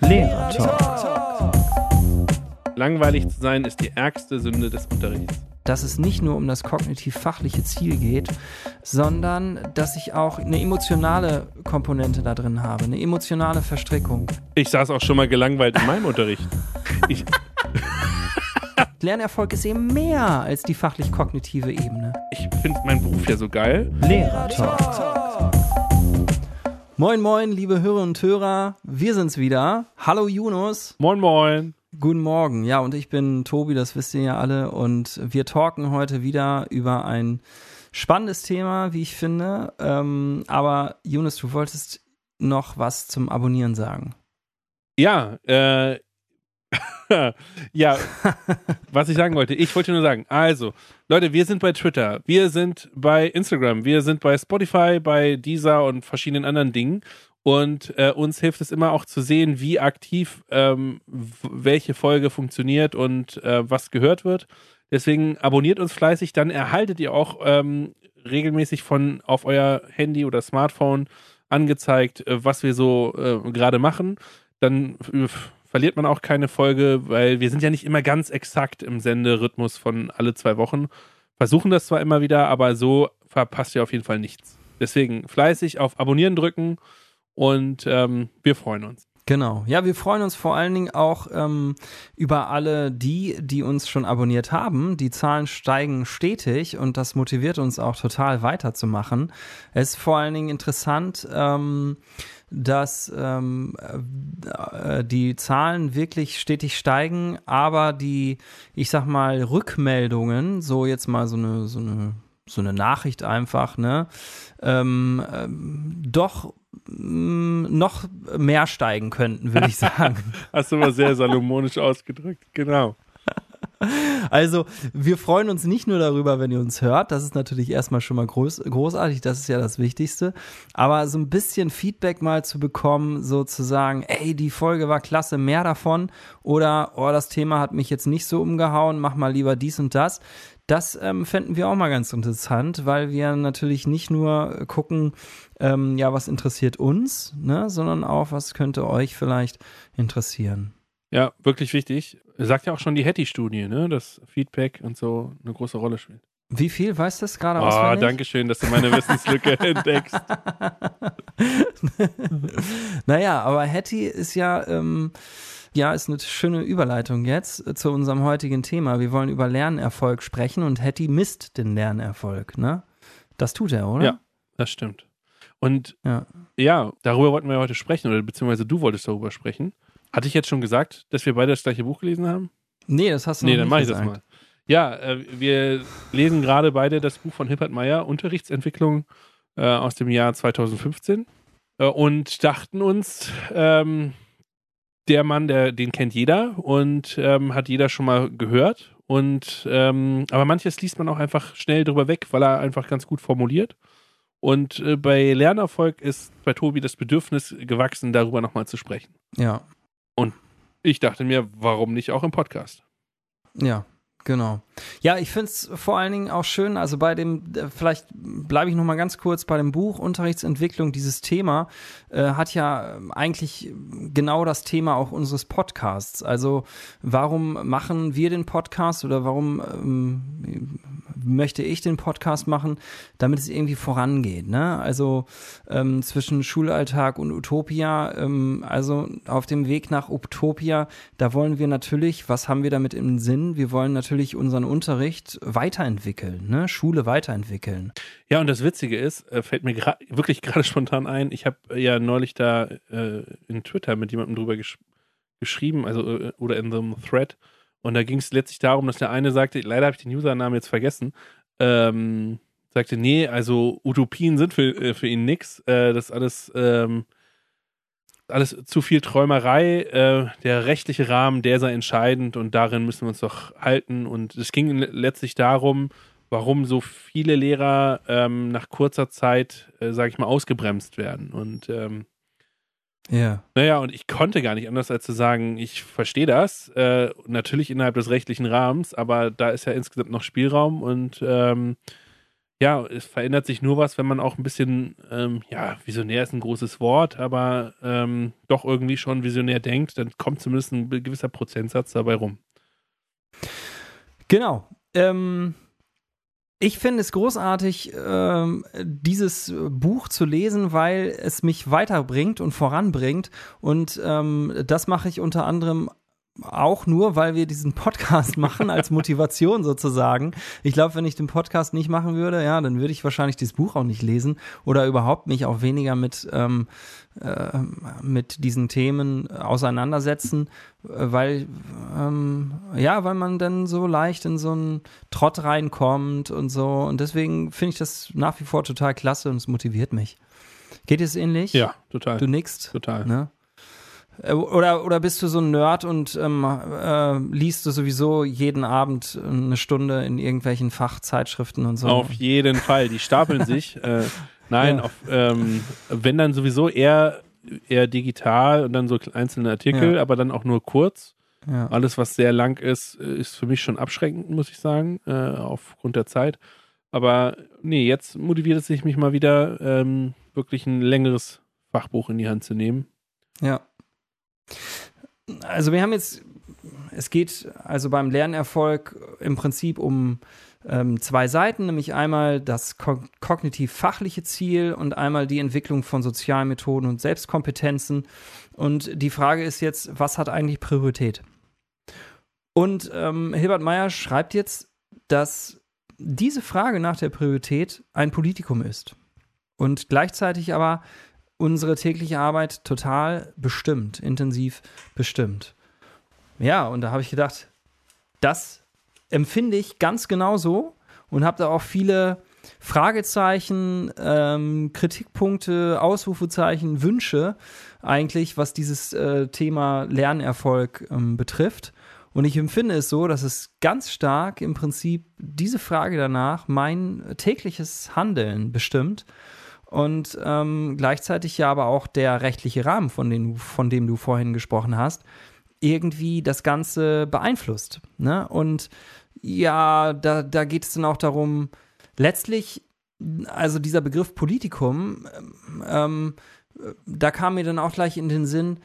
Lehrertalk. Langweilig zu sein ist die ärgste Sünde des Unterrichts. Dass es nicht nur um das kognitiv-fachliche Ziel geht, sondern dass ich auch eine emotionale Komponente da drin habe, eine emotionale Verstrickung. Ich saß auch schon mal gelangweilt in meinem Unterricht. Ich, Lernerfolg ist eben mehr als die fachlich-kognitive Ebene. ich finde meinen Beruf ja so geil. Lehrertalk. Moin, moin, liebe Hörer und Hörer, wir sind's wieder. Hallo Yunus. Moin, moin. Guten Morgen. Ja, und ich bin Tobi, das wisst ihr ja alle. Und wir talken heute wieder über ein spannendes Thema, wie ich finde. Ähm, aber Yunus, du wolltest noch was zum Abonnieren sagen. Ja, äh, ja, was ich sagen wollte. Ich wollte nur sagen, also, Leute, wir sind bei Twitter, wir sind bei Instagram, wir sind bei Spotify, bei Deezer und verschiedenen anderen Dingen. Und äh, uns hilft es immer auch zu sehen, wie aktiv ähm, welche Folge funktioniert und äh, was gehört wird. Deswegen abonniert uns fleißig, dann erhaltet ihr auch ähm, regelmäßig von auf euer Handy oder Smartphone angezeigt, äh, was wir so äh, gerade machen. Dann äh, verliert man auch keine Folge, weil wir sind ja nicht immer ganz exakt im Senderhythmus von alle zwei Wochen. Versuchen das zwar immer wieder, aber so verpasst ihr auf jeden Fall nichts. Deswegen fleißig auf Abonnieren drücken und ähm, wir freuen uns. Genau. Ja, wir freuen uns vor allen Dingen auch ähm, über alle die, die uns schon abonniert haben. Die Zahlen steigen stetig und das motiviert uns auch total weiterzumachen. Es ist vor allen Dingen interessant, ähm, dass ähm, äh, die Zahlen wirklich stetig steigen, aber die, ich sag mal, Rückmeldungen, so jetzt mal so eine, so eine, so eine Nachricht einfach, ne, ähm, ähm, doch mm, noch mehr steigen könnten, würde ich sagen. Hast du mal sehr salomonisch ausgedrückt. Genau. Also, wir freuen uns nicht nur darüber, wenn ihr uns hört. Das ist natürlich erstmal schon mal groß, großartig. Das ist ja das Wichtigste. Aber so ein bisschen Feedback mal zu bekommen, sozusagen, ey, die Folge war klasse, mehr davon. Oder, oh, das Thema hat mich jetzt nicht so umgehauen, mach mal lieber dies und das. Das ähm, fänden wir auch mal ganz interessant, weil wir natürlich nicht nur gucken, ähm, ja, was interessiert uns, ne, sondern auch, was könnte euch vielleicht interessieren. Ja, wirklich wichtig. Sagt ja auch schon die Hattie-Studie, ne? dass Feedback und so eine große Rolle spielt. Wie viel weiß das gerade Oh, auswendig? danke schön, dass du meine Wissenslücke entdeckst. Naja, aber Hattie ist ja, ähm, ja, ist eine schöne Überleitung jetzt zu unserem heutigen Thema. Wir wollen über Lernerfolg sprechen und Hattie misst den Lernerfolg, ne? Das tut er, oder? Ja. Das stimmt. Und Ja. ja, darüber wollten wir heute sprechen, oder beziehungsweise du wolltest darüber sprechen. Hatte ich jetzt schon gesagt, dass wir beide das gleiche Buch gelesen haben? Nee, das hast du Nee, noch dann nicht mache ich das mal. Ja, äh, wir lesen gerade beide das Buch von Hippert Meyer, Unterrichtsentwicklung äh, aus dem Jahr 2015 äh, und dachten uns, ähm, der Mann, der, den kennt jeder und ähm, hat jeder schon mal gehört. Und ähm, aber manches liest man auch einfach schnell drüber weg, weil er einfach ganz gut formuliert. Und äh, bei Lernerfolg ist bei Tobi das Bedürfnis gewachsen, darüber nochmal zu sprechen. Ja, Ich dachte mir, warum nicht auch im Podcast? ja. Genau. Ja, ich finde es vor allen Dingen auch schön, also bei dem, äh, vielleicht bleibe ich noch mal ganz kurz bei dem Buch Unterrichtsentwicklung, dieses Thema äh, hat ja ähm, eigentlich genau das Thema auch unseres Podcasts. Also warum machen wir den Podcast oder warum ähm, möchte ich den Podcast machen, damit es irgendwie vorangeht. Ne? Also ähm, zwischen Schulalltag und Utopia, ähm, also auf dem Weg nach Utopia, da wollen wir natürlich, was haben wir damit im Sinn? Wir wollen natürlich unseren Unterricht weiterentwickeln, ne? Schule weiterentwickeln. Ja, und das Witzige ist, äh, fällt mir gra wirklich gerade spontan ein, ich habe ja neulich da äh, in Twitter mit jemandem drüber gesch geschrieben, also äh, oder in so einem Thread, und da ging es letztlich darum, dass der eine sagte, leider habe ich den Usernamen jetzt vergessen, ähm, sagte, nee, also Utopien sind für, äh, für ihn nix, äh, das ist alles, ähm, alles zu viel Träumerei, äh, der rechtliche Rahmen, der sei entscheidend und darin müssen wir uns doch halten. Und es ging le- letztlich darum, warum so viele Lehrer ähm, nach kurzer Zeit, äh, sage ich mal, ausgebremst werden. Und ähm, Ja. naja, und ich konnte gar nicht anders als zu sagen, ich verstehe das, äh, natürlich innerhalb des rechtlichen Rahmens, aber da ist ja insgesamt noch Spielraum und ähm, ja, es verändert sich nur was, wenn man auch ein bisschen, ähm, ja, visionär ist ein großes Wort, aber ähm, doch irgendwie schon visionär denkt, dann kommt zumindest ein gewisser Prozentsatz dabei rum. Genau. Ähm, ich finde es großartig, ähm, dieses Buch zu lesen, weil es mich weiterbringt und voranbringt. Und ähm, das mache ich unter anderem auch nur, weil wir diesen Podcast machen als Motivation sozusagen. Ich glaube, wenn ich den Podcast nicht machen würde, ja, dann würde ich wahrscheinlich dieses Buch auch nicht lesen oder überhaupt mich auch weniger mit ähm, äh, mit diesen Themen auseinandersetzen, weil ähm, ja, weil man dann so leicht in so einen Trott reinkommt und so. Und deswegen finde ich das nach wie vor total klasse und es motiviert mich. Geht es ähnlich? Ja, total. Du nickst? Total. Ne? Äh, oder, oder bist du so ein Nerd und ähm, äh, liest du sowieso jeden Abend eine Stunde in irgendwelchen Fachzeitschriften und so? Auf jeden Fall, die stapeln sich. Äh, nein, ja. auf, ähm, wenn dann sowieso eher, eher digital und dann so einzelne Artikel, ja. aber dann auch nur kurz. Ja. Alles, was sehr lang ist, ist für mich schon abschränkend, muss ich sagen, äh, aufgrund der Zeit. Aber nee, jetzt motiviert es sich mich mal wieder, ähm, wirklich ein längeres Fachbuch in die Hand zu nehmen. Ja. Also wir haben jetzt, es geht also beim Lernerfolg im Prinzip um ähm, zwei Seiten, nämlich einmal das ko kognitiv-fachliche Ziel und einmal die Entwicklung von Sozialmethoden und Selbstkompetenzen. Und die Frage ist jetzt, was hat eigentlich Priorität? Und ähm, Hilbert Meyer schreibt jetzt, dass diese Frage nach der Priorität ein Politikum ist und gleichzeitig aber unsere tägliche Arbeit total bestimmt, intensiv bestimmt. Ja, und da habe ich gedacht, das empfinde ich ganz genau so und habe da auch viele Fragezeichen, ähm, Kritikpunkte, Ausrufezeichen, Wünsche eigentlich, was dieses äh, Thema Lernerfolg ähm, betrifft. Und ich empfinde es so, dass es ganz stark im Prinzip diese Frage danach mein tägliches Handeln bestimmt und ähm, gleichzeitig ja aber auch der rechtliche Rahmen, von dem, von dem du vorhin gesprochen hast, irgendwie das Ganze beeinflusst. Ne? Und ja, da, da geht es dann auch darum, letztlich, also dieser Begriff Politikum, ähm, da kam mir dann auch gleich in den Sinn,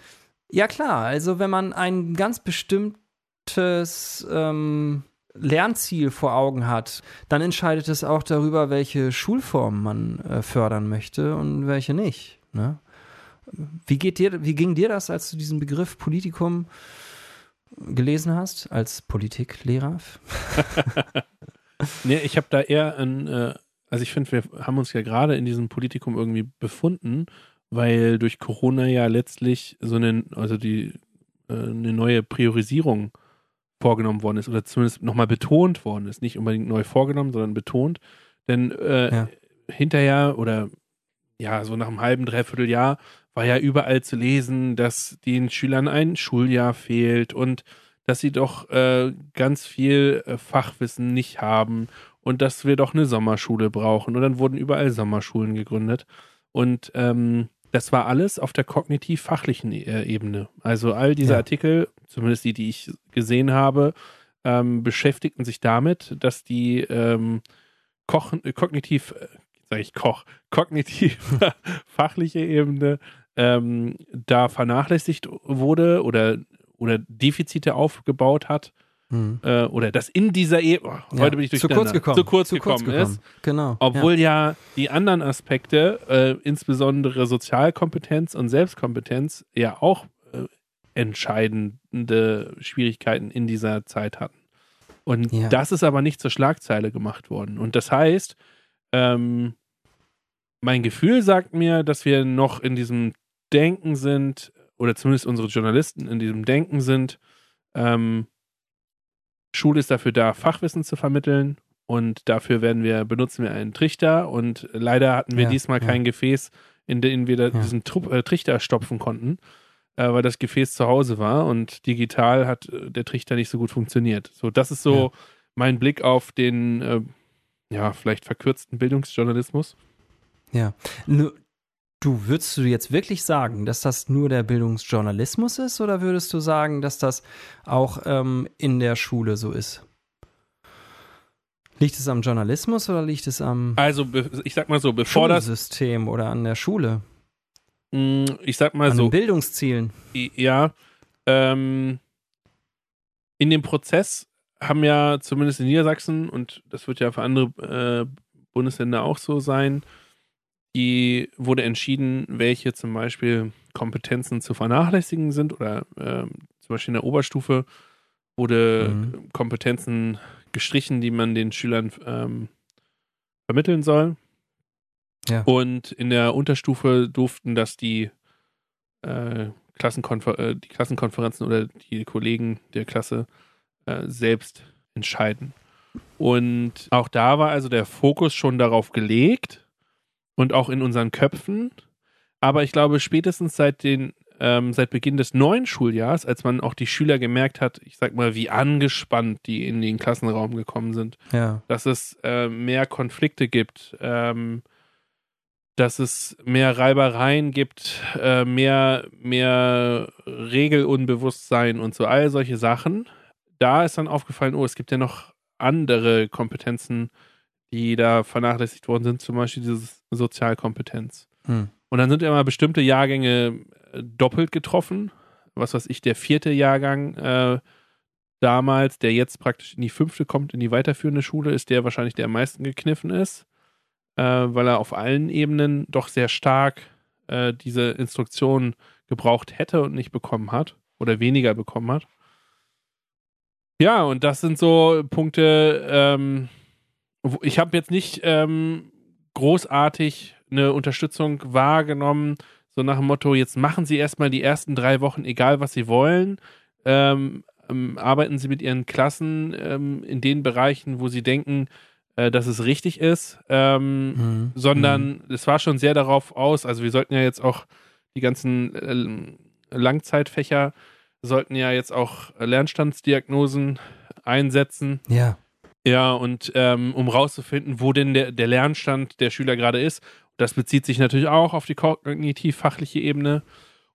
ja klar, also wenn man ein ganz bestimmtes ähm, Lernziel vor Augen hat, dann entscheidet es auch darüber, welche Schulform man äh, fördern möchte und welche nicht. Ne? Wie, geht dir, wie ging dir das, als du diesen Begriff Politikum gelesen hast, als Politiklehrer? nee, ich habe da eher ein, äh, also ich finde, wir haben uns ja gerade in diesem Politikum irgendwie befunden, weil durch Corona ja letztlich so eine, also die, äh, eine neue Priorisierung vorgenommen worden ist oder zumindest nochmal betont worden ist. Nicht unbedingt neu vorgenommen, sondern betont. Denn äh, ja. hinterher oder ja, so nach einem halben, dreiviertel Jahr war ja überall zu lesen, dass den Schülern ein Schuljahr fehlt und dass sie doch äh, ganz viel äh, Fachwissen nicht haben und dass wir doch eine Sommerschule brauchen. Und dann wurden überall Sommerschulen gegründet. Und ähm, das war alles auf der kognitiv-fachlichen äh, Ebene. Also all diese ja. Artikel, zumindest die, die ich gesehen habe, ähm, beschäftigten sich damit, dass die ähm, Kochen, äh, kognitiv, äh, sage ich Koch, kognitiv fachliche Ebene ähm, da vernachlässigt wurde oder, oder Defizite aufgebaut hat Mhm. Äh, oder das in dieser Ehe, oh, heute ja, bin ich durch zu kurz gekommen, zu kurz, zu gekommen, kurz gekommen ist. Genau. Obwohl ja, ja die anderen Aspekte, äh, insbesondere Sozialkompetenz und Selbstkompetenz, ja auch äh, entscheidende Schwierigkeiten in dieser Zeit hatten. Und ja. das ist aber nicht zur Schlagzeile gemacht worden. Und das heißt, ähm, mein Gefühl sagt mir, dass wir noch in diesem Denken sind, oder zumindest unsere Journalisten in diesem Denken sind, ähm, Schule ist dafür da, Fachwissen zu vermitteln und dafür werden wir, benutzen wir einen Trichter und leider hatten wir ja, diesmal ja. kein Gefäß, in dem wir ja. diesen Trupp, äh, Trichter stopfen konnten, äh, weil das Gefäß zu Hause war und digital hat äh, der Trichter nicht so gut funktioniert. So, das ist so mein Blick auf den, äh, ja, vielleicht verkürzten Bildungsjournalismus. Ja, nur Du, würdest du jetzt wirklich sagen, dass das nur der Bildungsjournalismus ist oder würdest du sagen, dass das auch ähm, in der Schule so ist? Liegt es am Journalismus oder liegt es am Also, ich sag mal so, bevor das, Schulsystem oder an der Schule? mh, ich sag mal An so, den Bildungszielen? Ja, ähm, in dem Prozess haben ja zumindest in Niedersachsen, und das wird ja für andere äh, Bundesländer auch so sein, die wurde entschieden, welche zum Beispiel Kompetenzen zu vernachlässigen sind oder ähm, zum Beispiel in der Oberstufe wurde Mhm. Kompetenzen gestrichen, die man den Schülern ähm, vermitteln soll. Ja. Und in der Unterstufe durften das die äh, Klassenkonfer äh, die Klassenkonferenzen oder die Kollegen der Klasse äh, selbst entscheiden. Und auch da war also der Fokus schon darauf gelegt und auch in unseren Köpfen. Aber ich glaube, spätestens seit den ähm, seit Beginn des neuen Schuljahres, als man auch die Schüler gemerkt hat, ich sag mal, wie angespannt die in den Klassenraum gekommen sind, Ja. dass es äh, mehr Konflikte gibt, ähm, dass es mehr Reibereien gibt, äh, mehr, mehr Regelunbewusstsein und so, all solche Sachen. Da ist dann aufgefallen, oh, es gibt ja noch andere Kompetenzen, die da vernachlässigt worden sind, zum Beispiel diese Sozialkompetenz. Hm. Und dann sind immer bestimmte Jahrgänge äh, doppelt getroffen. Was weiß ich, der vierte Jahrgang äh, damals, der jetzt praktisch in die fünfte kommt, in die weiterführende Schule, ist der wahrscheinlich, der am meisten gekniffen ist, äh, weil er auf allen Ebenen doch sehr stark äh, diese Instruktionen gebraucht hätte und nicht bekommen hat oder weniger bekommen hat. Ja, und das sind so Punkte, ähm, ich habe jetzt nicht ähm, großartig eine Unterstützung wahrgenommen, so nach dem Motto, jetzt machen Sie erstmal die ersten drei Wochen, egal was Sie wollen, ähm, ähm, arbeiten Sie mit Ihren Klassen ähm, in den Bereichen, wo Sie denken, äh, dass es richtig ist, ähm, Hm. sondern es war schon sehr darauf aus, also wir sollten ja jetzt auch die ganzen äh, Langzeitfächer sollten ja jetzt auch Lernstandsdiagnosen einsetzen. Ja. Ja, und ähm, um rauszufinden, wo denn der, der Lernstand der Schüler gerade ist. Das bezieht sich natürlich auch auf die kognitiv-fachliche Ebene.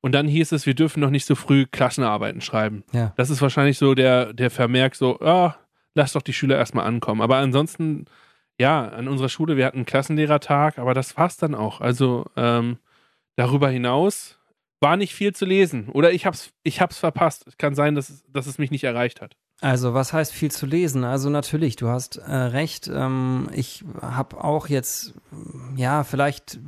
Und dann hieß es, wir dürfen noch nicht so früh Klassenarbeiten schreiben. Ja. Das ist wahrscheinlich so der, der Vermerk, so, ah, lass doch die Schüler erstmal ankommen. Aber ansonsten, ja, an unserer Schule, wir hatten einen Klassenlehrertag, aber das war's dann auch. Also ähm, darüber hinaus war nicht viel zu lesen. Oder ich hab's, ich hab's verpasst. Es kann sein, dass, es- dass es mich nicht erreicht hat. Also was heißt viel zu lesen? Also natürlich, du hast äh, recht. Ähm, ich habe auch jetzt, ja, vielleicht,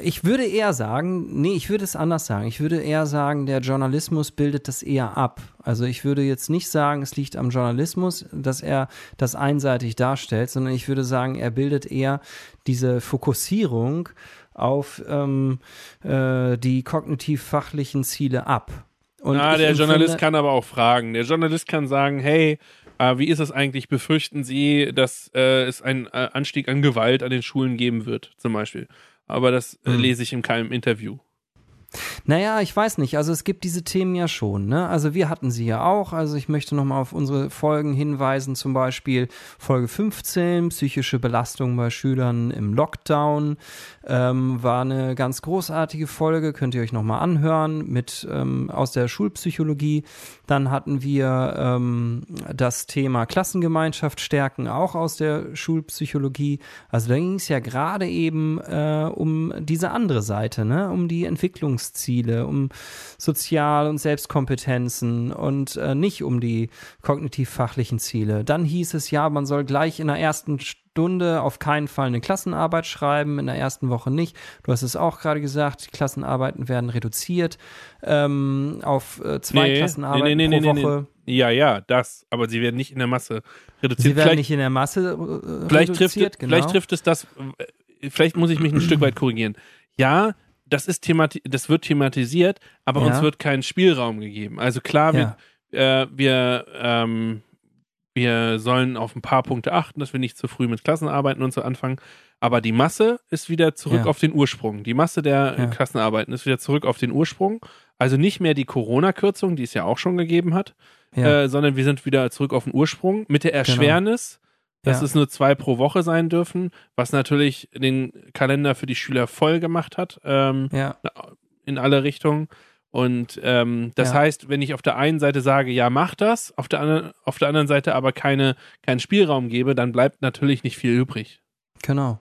ich würde eher sagen, nee, ich würde es anders sagen. Ich würde eher sagen, der Journalismus bildet das eher ab. Also ich würde jetzt nicht sagen, es liegt am Journalismus, dass er das einseitig darstellt, sondern ich würde sagen, er bildet eher diese Fokussierung auf ähm, äh, die kognitiv-fachlichen Ziele ab. Und ich der Journalist empfinde- kann aber auch fragen. Der Journalist kann sagen, hey, äh, wie ist es eigentlich? Befürchten Sie, dass äh, es einen äh, Anstieg an Gewalt an den Schulen geben wird, zum Beispiel? Aber das äh, Hm. lese ich in keinem Interview. Naja, ich weiß nicht. Also es gibt diese Themen ja schon. Ne? Also wir hatten sie ja auch. Also ich möchte nochmal auf unsere Folgen hinweisen. Zum Beispiel Folge 15, psychische Belastung bei Schülern im Lockdown. Ähm, war eine ganz großartige Folge. Könnt ihr euch nochmal anhören mit ähm, aus der Schulpsychologie. Dann hatten wir ähm, das Thema Klassengemeinschaft stärken, auch aus der Schulpsychologie. Also da ging es ja gerade eben äh, um diese andere Seite, ne? um die Entwicklungsziele, um Sozial- und Selbstkompetenzen und äh, nicht um die kognitiv-fachlichen Ziele. Dann hieß es ja, man soll gleich in der ersten Stunde auf keinen Fall eine Klassenarbeit schreiben, in der ersten Woche nicht. Du hast es auch gerade gesagt, die Klassenarbeiten werden reduziert ähm, auf äh, zwei Nee, Klassenarbeiten nee, nee, pro nee, nee, Woche. Ja, ja, das. Aber sie werden nicht in der Masse reduziert. Sie werden vielleicht, nicht in der Masse äh, vielleicht, trifft, reduziert, genau. vielleicht trifft es das, äh, vielleicht muss ich mich ein Stück weit korrigieren. Ja, das ist themati das wird thematisiert, aber Ja. uns wird kein Spielraum gegeben. Also klar, ja. wir, äh, wir, ähm, wir sollen auf ein paar Punkte achten, dass wir nicht zu früh mit Klassenarbeiten und so anfangen. Aber die Masse ist wieder zurück Ja. auf den Ursprung. Die Masse der Ja. Klassenarbeiten ist wieder zurück auf den Ursprung. Also nicht mehr die Corona-Kürzung, die es ja auch schon gegeben hat, Ja. Genau. äh, sondern wir sind wieder zurück auf den Ursprung mit der Erschwernis, dass Ja. es nur zwei pro Woche sein dürfen, was natürlich den Kalender für die Schüler voll gemacht hat. Ähm, ja. in alle Richtungen. Und ähm, das Ja. heißt, wenn ich auf der einen Seite sage, ja, mach das, auf der, anderen, auf der anderen Seite aber keine, keinen Spielraum gebe, dann bleibt natürlich nicht viel übrig. Genau.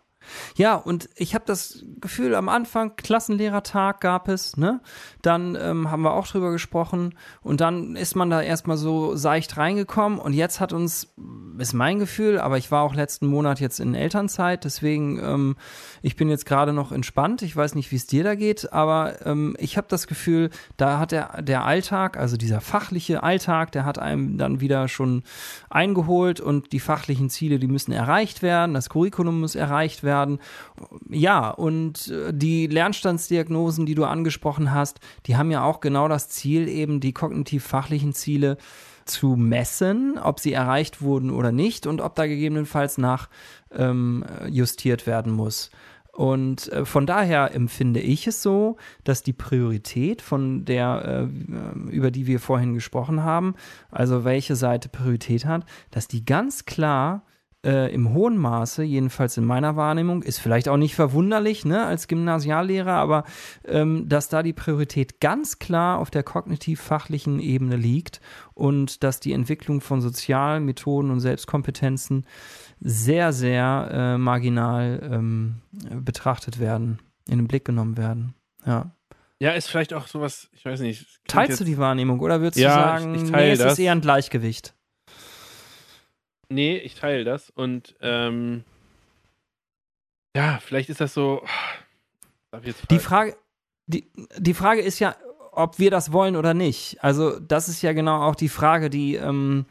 Ja, und ich habe das Gefühl, am Anfang, Klassenlehrertag gab es, ne? Dann ähm, haben wir auch drüber gesprochen und dann ist man da erstmal so seicht reingekommen und jetzt hat uns, ist mein Gefühl, aber ich war auch letzten Monat jetzt in Elternzeit, deswegen, ähm, ich bin jetzt gerade noch entspannt. Ich weiß nicht, wie es dir da geht, aber ähm, ich habe das Gefühl, da hat der, der Alltag, also dieser fachliche Alltag, der hat einem dann wieder schon eingeholt und die fachlichen Ziele, die müssen erreicht werden, das Curriculum muss erreicht werden. Ja, und äh, die Lernstandsdiagnosen, die du angesprochen hast, die haben ja auch genau das Ziel, eben die kognitiv-fachlichen Ziele zu messen, ob sie erreicht wurden oder nicht und ob da gegebenenfalls nach ähm, werden muss. Und äh, von daher empfinde ich es so, dass die Priorität von der, äh, über die wir vorhin gesprochen haben, also welche Seite Priorität hat, dass die ganz klar äh, im hohen Maße, jedenfalls in meiner Wahrnehmung, ist vielleicht auch nicht verwunderlich, ne, als Gymnasiallehrer, aber ähm, dass da die Priorität ganz klar auf der kognitiv-fachlichen Ebene liegt und dass die Entwicklung von sozialen Methoden und Selbstkompetenzen sehr, sehr äh, marginal ähm, betrachtet werden, in den Blick genommen werden. Ja. Ja, ist vielleicht auch sowas, ich weiß nicht. Teilst du die Wahrnehmung oder würdest Ja, du sagen, ich- ich teile nee, es das. ist eher ein Gleichgewicht? Nee, ich teile das und ähm, ja, vielleicht ist das so. Die? Frage, die, die Frage ist ja, ob wir das wollen oder nicht. Also, das ist ja genau auch die Frage, die, ähm,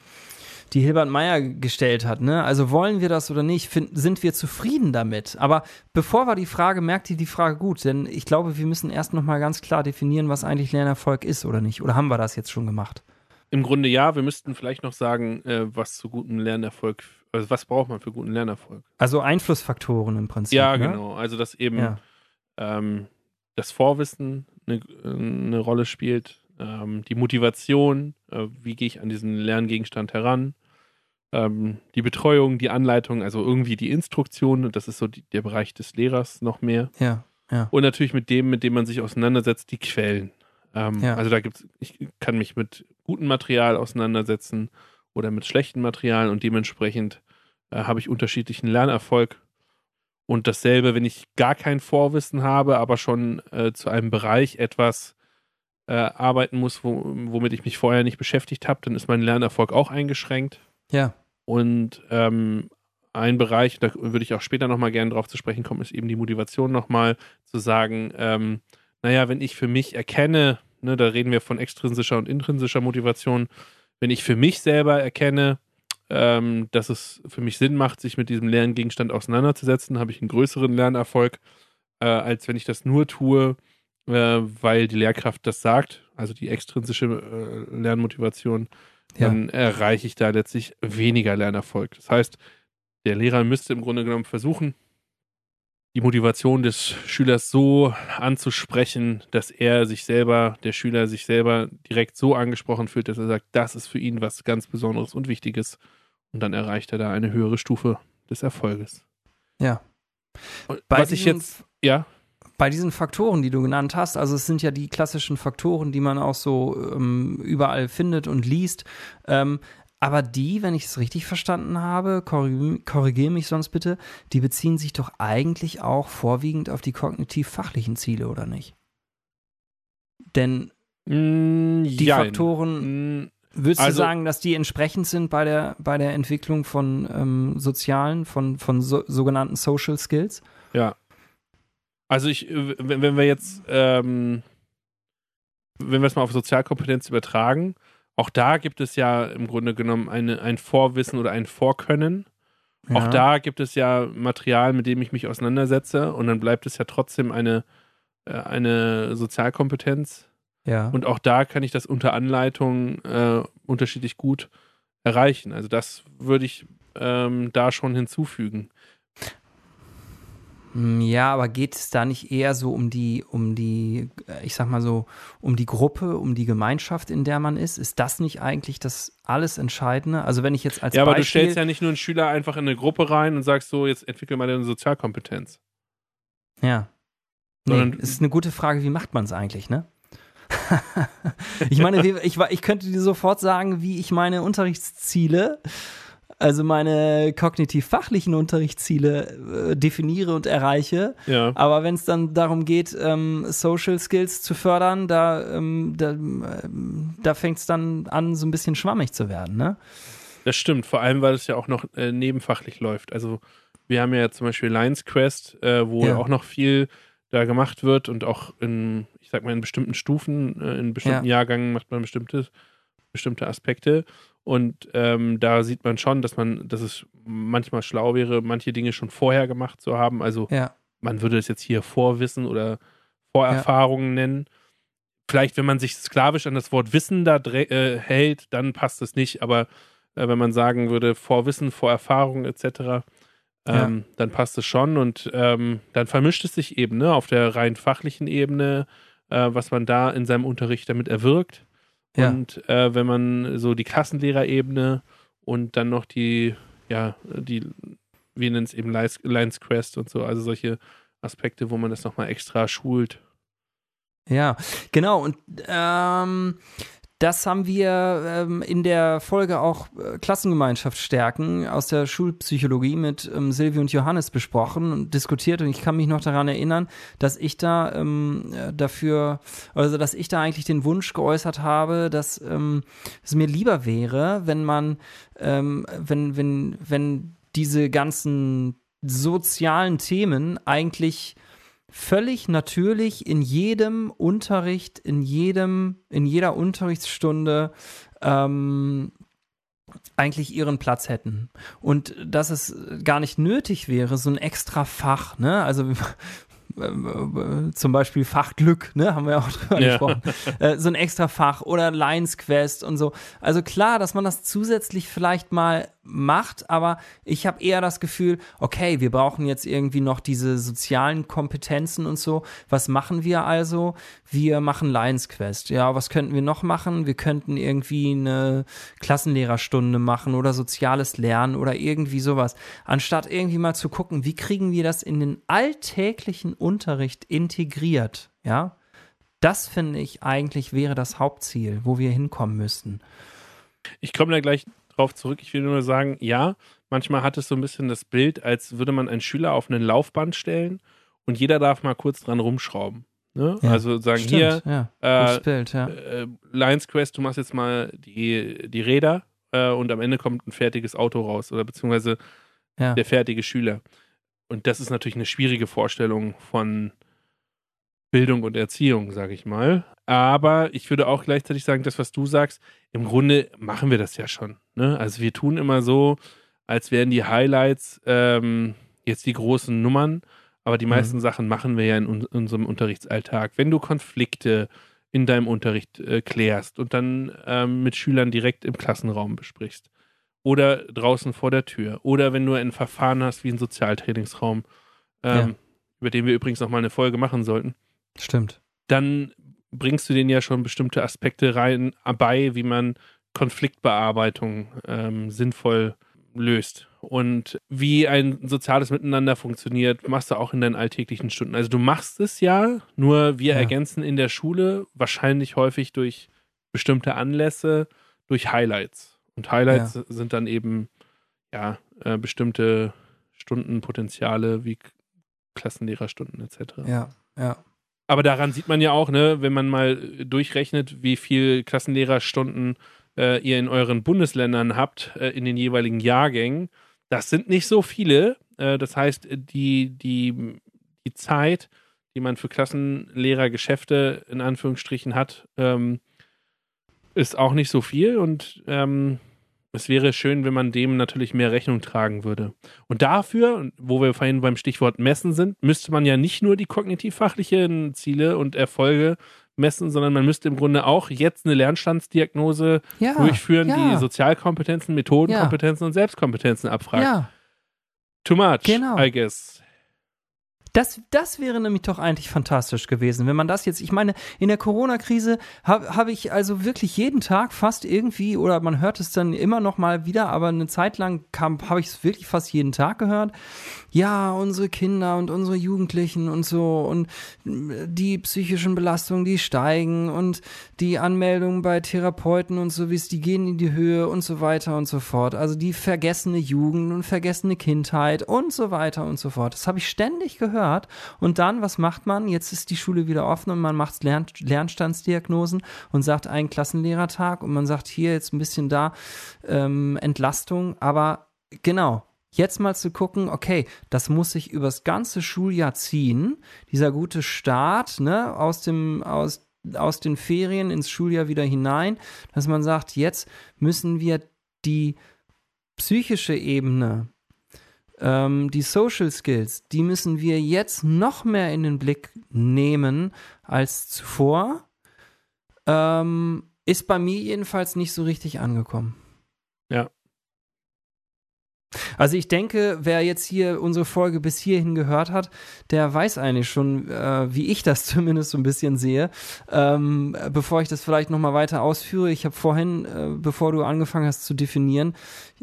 die Hilbert Meyer gestellt hat. Ne? Also, wollen wir das oder nicht? Find, sind wir zufrieden damit? Aber bevor wir die Frage, merkt ihr die Frage gut, denn ich glaube, wir müssen erst nochmal ganz klar definieren, was eigentlich Lernerfolg ist oder nicht. Oder haben wir das jetzt schon gemacht? Im Grunde ja, wir müssten vielleicht noch sagen, äh, was zu gutem Lernerfolg, also was braucht man für guten Lernerfolg? Also Einflussfaktoren im Prinzip. ja, ne? genau. Also, dass eben Ja. ähm, das Vorwissen eine, eine Rolle spielt, ähm, die Motivation, äh, wie gehe ich an diesen Lerngegenstand heran, ähm, die Betreuung, die Anleitung, also irgendwie die Instruktion, das ist so die, der Bereich des Lehrers noch mehr. ja, ja. Und natürlich mit dem, mit dem man sich auseinandersetzt, die Quellen. Ähm, Ja. Also da gibt's, ich kann mich mit gutem Material auseinandersetzen oder mit schlechtem Material und dementsprechend äh, habe ich unterschiedlichen Lernerfolg. Und dasselbe, wenn ich gar kein Vorwissen habe, aber schon äh, zu einem Bereich etwas äh, arbeiten muss, wo, womit ich mich vorher nicht beschäftigt habe, dann ist mein Lernerfolg auch eingeschränkt. Ja, Und ähm, ein Bereich, da würde ich auch später nochmal gerne drauf zu sprechen kommen, ist eben die Motivation nochmal zu sagen, ähm, naja, wenn ich für mich erkenne, ne, da reden wir von extrinsischer und intrinsischer Motivation, wenn ich für mich selber erkenne, ähm, dass es für mich Sinn macht, sich mit diesem Lerngegenstand auseinanderzusetzen, habe ich einen größeren Lernerfolg, äh, als wenn ich das nur tue, äh, weil die Lehrkraft das sagt, also die extrinsische äh, Lernmotivation ja. dann erreiche ich da letztlich weniger Lernerfolg. Das heißt, der Lehrer müsste im Grunde genommen versuchen, die Motivation des Schülers so anzusprechen, dass er sich selber, der Schüler sich selber direkt so angesprochen fühlt, dass er sagt, das ist für ihn was ganz Besonderes und Wichtiges. Und dann erreicht er da eine höhere Stufe des Erfolges. ja. Und Bei was ich diesen- jetzt, ja, bei diesen Faktoren, die du genannt hast, also es sind ja die klassischen Faktoren, die man auch so ähm, überall findet und liest. Ähm, aber die, wenn ich es richtig verstanden habe, korrigiere korrigier mich sonst bitte, die beziehen sich doch eigentlich auch vorwiegend auf die kognitiv-fachlichen Ziele, oder nicht? Denn mh, die jein. Faktoren, Mh, würdest Also- du sagen, dass die entsprechend sind bei der, bei der Entwicklung von ähm, sozialen, von, von so, sogenannten Social Skills? Ja. Also ich, wenn, wenn wir jetzt, ähm, wenn wir es mal auf Sozialkompetenz übertragen, auch da gibt es ja im Grunde genommen eine, ein Vorwissen oder ein Vorkönnen. Auch Ja. da gibt es ja Material, mit dem ich mich auseinandersetze und dann bleibt es ja trotzdem eine, äh, eine Sozialkompetenz. Ja. Und auch da kann ich das unter Anleitung äh, unterschiedlich gut erreichen. Also das würde ich ähm, da schon hinzufügen. Mm, Ja, aber geht es da nicht eher so um die, um die, äh, ich sag mal so, um die Gruppe, um die Gemeinschaft, in der man ist? Ist das nicht eigentlich das alles Entscheidende? Also wenn ich jetzt als Ja, aber du Beispiel, stellst ja nicht nur einen Schüler einfach in eine Gruppe rein und sagst so, jetzt entwickel mal deine Sozialkompetenz. ja. Nee, Sondern- es ist eine gute Frage, wie macht man es eigentlich, ne? ich meine, ich, ich könnte dir sofort sagen, wie ich meine Unterrichtsziele also meine kognitiv-fachlichen Unterrichtsziele äh, definiere und erreiche. Ja. Aber wenn es dann darum geht, ähm, Social Skills zu fördern, da, ähm, da, ähm, da fängt es dann an, so ein bisschen schwammig zu werden, ne? Das stimmt, vor allem, weil es ja auch noch äh, nebenfachlich läuft. Also wir haben ja zum Beispiel Lions Quest, äh, wo ja. auch noch viel da gemacht wird und auch in, ich sag mal, in bestimmten Stufen, äh, in bestimmten ja. Jahrgängen macht man bestimmte, bestimmte Aspekte. Und ähm, da sieht man schon, dass man, dass es manchmal schlau wäre, manche Dinge schon vorher gemacht zu haben. Also ja. man würde es jetzt hier Vorwissen oder Vorerfahrungen ja. nennen. Vielleicht, wenn man sich sklavisch an das Wort Wissen da äh, hält, dann passt es nicht. Aber äh, wenn man sagen würde, Vorwissen, Vorerfahrung etc., ähm, ja. dann passt es schon. Und ähm, dann vermischt es sich eben ne, auf der rein fachlichen Ebene, äh, was man da in seinem Unterricht damit erwirkt. Ja. Und äh, wenn man so die Klassenlehrerebene und dann noch die, ja, die, wir nennen es eben Lions Quest und so, also solche Aspekte, wo man das nochmal extra schult. Ja, genau. Und ähm, das haben wir ähm, in der Folge auch äh, Klassengemeinschaft stärken aus der Schulpsychologie mit ähm, Silvi und Johannes besprochen und diskutiert. Und ich kann mich noch daran erinnern, dass ich da ähm, äh, dafür, also dass ich da eigentlich den Wunsch geäußert habe, dass ähm, es mir lieber wäre, wenn man, ähm, wenn, wenn, wenn diese ganzen sozialen Themen eigentlich völlig natürlich in jedem Unterricht, in jedem, in jeder Unterrichtsstunde ähm, eigentlich ihren Platz hätten. Und dass es gar nicht nötig wäre, so ein extra Fach, ne? Also zum Beispiel Fach Glück, ne, haben wir auch drüber ja. gesprochen. Äh, so ein extra Fach oder Lions Quest und so. Also klar, dass man das zusätzlich vielleicht mal macht, aber ich habe eher das Gefühl, okay, wir brauchen jetzt irgendwie noch diese sozialen Kompetenzen und so. Was machen wir also? Wir machen Lions Quest. Ja, was könnten wir noch machen? Wir könnten irgendwie eine Klassenlehrerstunde machen oder soziales Lernen oder irgendwie sowas. Anstatt irgendwie mal zu gucken, wie kriegen wir das in den alltäglichen Unterricht integriert, ja? Das finde ich eigentlich wäre das Hauptziel, wo wir hinkommen müssten. Ich komme da gleich drauf zurück. Ich will nur sagen, ja, manchmal hat es so ein bisschen das Bild, als würde man einen Schüler auf einen Laufband stellen und jeder darf mal kurz dran rumschrauben. Ne? Ja, also sagen stimmt, hier, ja, äh, Bild, ja. äh, Lions Quest, du machst jetzt mal die, die Räder äh, und am Ende kommt ein fertiges Auto raus oder beziehungsweise der fertige Schüler. Und das ist natürlich eine schwierige Vorstellung von Bildung und Erziehung, sage ich mal. Aber ich würde auch gleichzeitig sagen, das, was du sagst, im Grunde machen wir das ja schon. Ne? Also wir tun immer so, als wären die Highlights ähm, jetzt die großen Nummern, aber die meisten mhm. Sachen machen wir ja in un unserem Unterrichtsalltag. Wenn du Konflikte in deinem Unterricht äh, klärst und dann ähm, mit Schülern direkt im Klassenraum besprichst oder draußen vor der Tür oder wenn du ein Verfahren hast wie ein Sozialtrainingsraum, ähm, ja. über den wir übrigens nochmal eine Folge machen sollten. Stimmt. Dann bringst du denen ja schon bestimmte Aspekte rein bei, wie man Konfliktbearbeitung ähm, sinnvoll löst. Und wie ein soziales Miteinander funktioniert, machst du auch in deinen alltäglichen Stunden. Also du machst es ja, nur wir ja. ergänzen in der Schule wahrscheinlich häufig durch bestimmte Anlässe, durch Highlights. Und Highlights ja. sind dann eben ja äh, bestimmte Stundenpotenziale wie Klassenlehrerstunden etc. Ja, ja. Aber daran sieht man ja auch, ne, wenn man mal durchrechnet, wie viel Klassenlehrerstunden äh, ihr in euren Bundesländern habt, äh, in den jeweiligen Jahrgängen. Das sind nicht so viele. Äh, das heißt, die, die, die Zeit, die man für Klassenlehrergeschäfte in Anführungsstrichen hat, ähm, ist auch nicht so viel. Und ähm, es wäre schön, wenn man dem natürlich mehr Rechnung tragen würde. Und dafür, wo wir vorhin beim Stichwort Messen sind, müsste man ja nicht nur die kognitiv-fachlichen Ziele und Erfolge messen, sondern man müsste im Grunde auch jetzt eine Lernstandsdiagnose ja, durchführen, ja. die Sozialkompetenzen, Methodenkompetenzen ja. und Selbstkompetenzen abfragt. Ja. Too much, genau. I guess. Das, das wäre nämlich doch eigentlich fantastisch gewesen, wenn man das jetzt, ich meine, in der Corona-Krise habe hab ich also wirklich jeden Tag fast irgendwie, oder man hört es dann immer noch mal wieder, aber eine Zeit lang habe ich es wirklich fast jeden Tag gehört. Ja, unsere Kinder und unsere Jugendlichen und so und die psychischen Belastungen, die steigen und die Anmeldungen bei Therapeuten und so, wie es, die gehen in die Höhe und so weiter und so fort. Also die vergessene Jugend und vergessene Kindheit und so weiter und so fort. Das habe ich ständig gehört gehört. Und dann, was macht man? Jetzt ist die Schule wieder offen und man macht Lern Lernstandsdiagnosen und sagt einen Klassenlehrertag und man sagt hier jetzt ein bisschen da ähm, Entlastung. Aber genau, jetzt mal zu gucken, okay, das muss sich übers ganze Schuljahr ziehen, dieser gute Start, ne, aus dem, aus, aus den Ferien ins Schuljahr wieder hinein, dass man sagt, jetzt müssen wir die psychische Ebene ähm, die Social Skills, die müssen wir jetzt noch mehr in den Blick nehmen als zuvor. Ähm, ist bei mir jedenfalls nicht so richtig angekommen. Ja. Also ich denke, wer jetzt hier unsere Folge bis hierhin gehört hat, der weiß eigentlich schon, äh, wie ich das zumindest so ein bisschen sehe. Ähm, bevor ich das vielleicht nochmal weiter ausführe, ich habe vorhin, äh, bevor du angefangen hast zu definieren,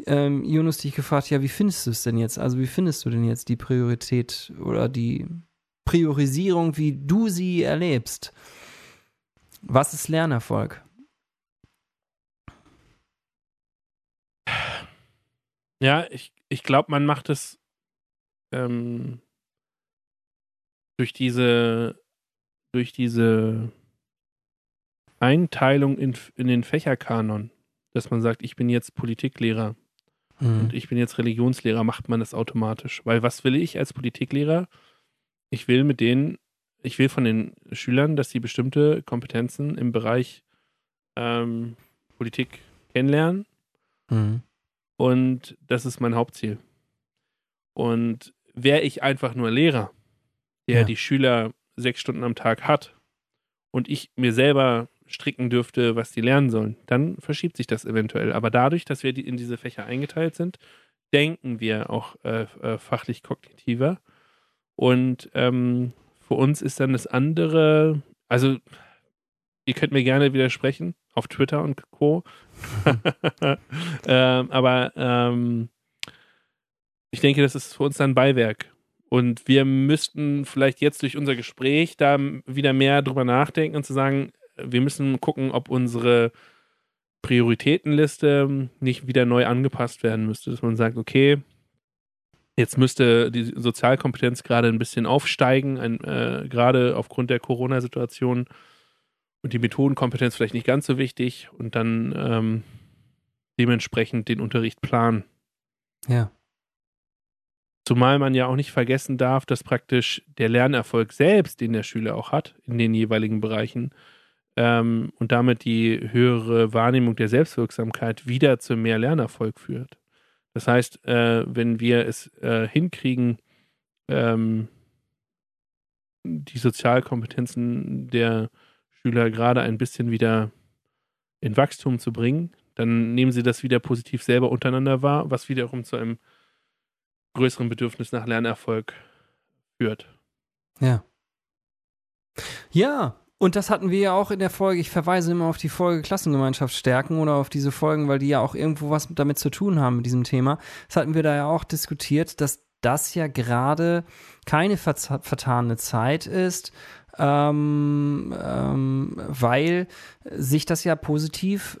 ähm, Jonas dich gefragt, ja, wie findest du es denn jetzt? Also wie findest du denn jetzt die Priorität oder die Priorisierung, wie du sie erlebst? Was ist Lernerfolg? Ja, ich, ich glaube, man macht es ähm, durch diese durch diese Einteilung in, in den Fächerkanon, dass man sagt, ich bin jetzt Politiklehrer mhm. und ich bin jetzt Religionslehrer, macht man das automatisch. Weil was will ich als Politiklehrer? Ich will mit denen, ich will von den Schülern, dass sie bestimmte Kompetenzen im Bereich ähm, Politik kennenlernen. Mhm. Und das ist mein Hauptziel. Und wäre ich einfach nur Lehrer, der ja. die Schüler sechs Stunden am Tag hat und ich mir selber stricken dürfte, was die lernen sollen, dann verschiebt sich das eventuell. Aber dadurch, dass wir in diese Fächer eingeteilt sind, denken wir auch äh, äh, fachlich kognitiver. Und ähm, für uns ist dann das andere, also ihr könnt mir gerne widersprechen auf Twitter und Co. ähm, aber ähm, ich denke, das ist für uns dann Beiwerk. Und wir müssten vielleicht jetzt durch unser Gespräch da wieder mehr drüber nachdenken und zu sagen, wir müssen gucken, ob unsere Prioritätenliste nicht wieder neu angepasst werden müsste. Dass man sagt, okay, jetzt müsste die Sozialkompetenz gerade ein bisschen aufsteigen, ein, äh, gerade aufgrund der Corona-Situation und die Methodenkompetenz vielleicht nicht ganz so wichtig und dann ähm, dementsprechend den Unterricht planen. Ja. Zumal man ja auch nicht vergessen darf, dass praktisch der Lernerfolg selbst, den der Schüler auch hat, in den jeweiligen Bereichen, ähm, und damit die höhere Wahrnehmung der Selbstwirksamkeit wieder zu mehr Lernerfolg führt. Das heißt, äh, wenn wir es äh, hinkriegen, ähm, die Sozialkompetenzen der Schüler gerade ein bisschen wieder in Wachstum zu bringen, dann nehmen sie das wieder positiv selber untereinander wahr, was wiederum zu einem größeren Bedürfnis nach Lernerfolg führt. Ja. Ja, und das hatten wir ja auch in der Folge. Ich verweise immer auf die Folge Klassengemeinschaft stärken oder auf diese Folgen, weil die ja auch irgendwo was damit zu tun haben mit diesem Thema. Das hatten wir da ja auch diskutiert, dass das ja gerade keine vertane Zeit ist, ähm, ähm, weil sich das ja positiv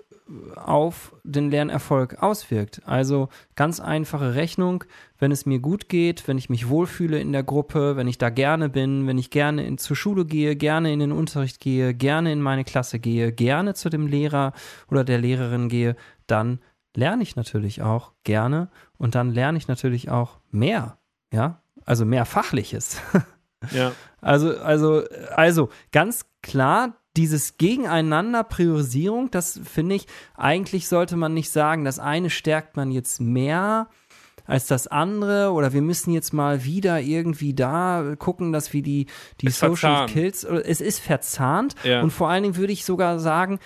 auf den Lernerfolg auswirkt. Also ganz einfache Rechnung, wenn es mir gut geht, wenn ich mich wohlfühle in der Gruppe, wenn ich da gerne bin, wenn ich gerne in, zur Schule gehe, gerne in den Unterricht gehe, gerne in meine Klasse gehe, gerne zu dem Lehrer oder der Lehrerin gehe, dann lerne ich natürlich auch gerne und dann lerne ich natürlich auch mehr, ja, also mehr Fachliches. Ja. Also, also, also ganz klar, dieses Gegeneinander Priorisierung, das finde ich, eigentlich sollte man nicht sagen, das eine stärkt man jetzt mehr als das andere oder wir müssen jetzt mal wieder irgendwie da gucken, dass wir die, die Social verzahnt. Kills, es ist verzahnt ja. und vor allen Dingen würde ich sogar sagen,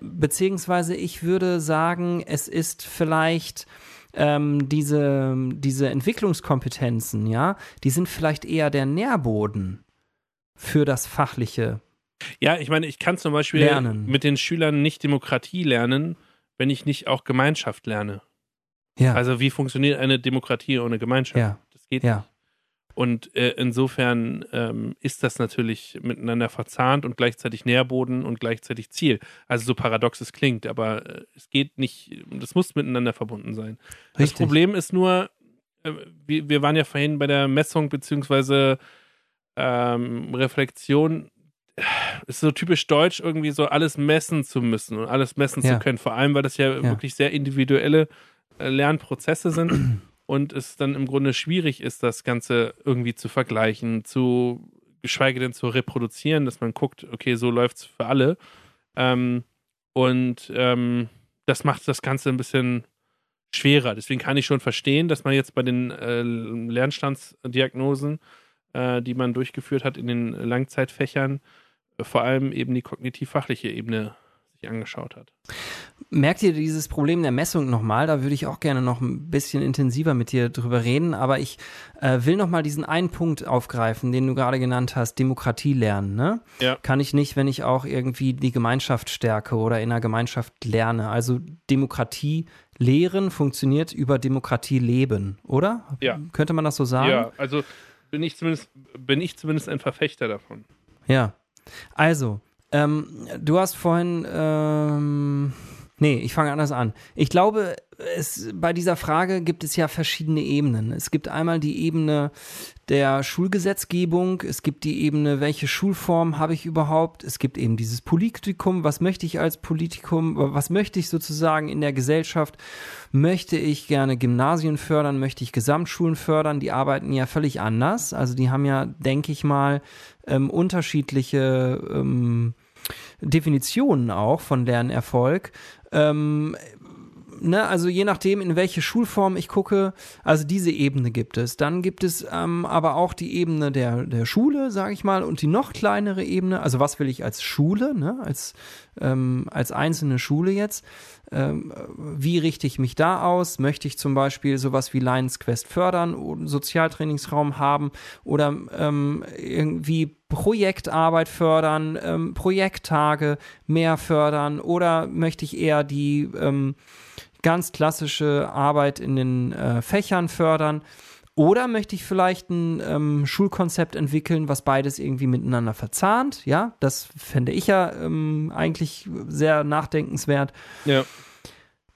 beziehungsweise ich würde sagen, es ist vielleicht ähm, diese, diese Entwicklungskompetenzen, ja, die sind vielleicht eher der Nährboden für das fachliche. Ja, ich meine, ich kann zum Beispiel lernen. mit den Schülern nicht Demokratie lernen, wenn ich nicht auch Gemeinschaft lerne. Ja. Also wie funktioniert eine Demokratie ohne Gemeinschaft? Ja. Das geht ja. nicht. Und äh, insofern ähm, ist das natürlich miteinander verzahnt und gleichzeitig Nährboden und gleichzeitig Ziel. Also so paradox es klingt, aber äh, es geht nicht, das muss miteinander verbunden sein. Richtig. Das Problem ist nur, äh, wir, wir, waren ja vorhin bei der Messung beziehungsweise ähm, Reflexion. Es ist so typisch deutsch, irgendwie so alles messen zu müssen und alles messen ja. zu können. Vor allem, weil das ja, ja. wirklich sehr individuelle äh, Lernprozesse sind und es dann im Grunde schwierig ist, das Ganze irgendwie zu vergleichen, zu geschweige denn zu reproduzieren, dass man guckt, okay, so läuft es für alle. Ähm, und ähm, das macht das Ganze ein bisschen schwerer. Deswegen kann ich schon verstehen, dass man jetzt bei den äh, Lernstandsdiagnosen, äh, die man durchgeführt hat in den Langzeitfächern, vor allem eben die kognitiv-fachliche Ebene sich angeschaut hat. Merkt ihr dieses Problem der Messung nochmal? Da würde ich auch gerne noch ein bisschen intensiver mit dir drüber reden. Aber ich äh, will nochmal diesen einen Punkt aufgreifen, den du gerade genannt hast, Demokratie lernen. Ne? Ja. Kann ich nicht, wenn ich auch irgendwie die Gemeinschaft stärke oder in einer Gemeinschaft lerne. Also Demokratie lehren funktioniert über Demokratie leben, oder? Ja. Könnte man das so sagen? Ja, also bin ich zumindest, bin ich zumindest ein Verfechter davon. Ja. Also, ähm, du hast vorhin, ähm, nee, ich fange anders an. Ich glaube, es, bei dieser Frage gibt es ja verschiedene Ebenen. Es gibt einmal die Ebene der Schulgesetzgebung, es gibt die Ebene, welche Schulform habe ich überhaupt, es gibt eben dieses Politikum, was möchte ich als Politikum, was möchte ich sozusagen in der Gesellschaft, möchte ich gerne Gymnasien fördern, möchte ich Gesamtschulen fördern, die arbeiten ja völlig anders, also die haben ja, denke ich mal, ähm, unterschiedliche ähm, Definitionen auch von Lernerfolg. Ähm, ne, also je nachdem, in welche Schulform ich gucke, also diese Ebene gibt es. Dann gibt es ähm, aber auch die Ebene der, der Schule, sage ich mal, und die noch kleinere Ebene, also was will ich als Schule, ne, als, ähm, als einzelne Schule jetzt. Ähm, wie richte ich mich da aus? Möchte ich zum Beispiel sowas wie Lions Quest fördern oder Sozialtrainingsraum haben oder ähm, irgendwie Projektarbeit fördern, ähm, Projekttage mehr fördern oder möchte ich eher die ähm, ganz klassische Arbeit in den äh, Fächern fördern? Oder möchte ich vielleicht ein ähm, Schulkonzept entwickeln, was beides irgendwie miteinander verzahnt? Ja, das fände ich ja ähm, eigentlich sehr nachdenkenswert. Ja.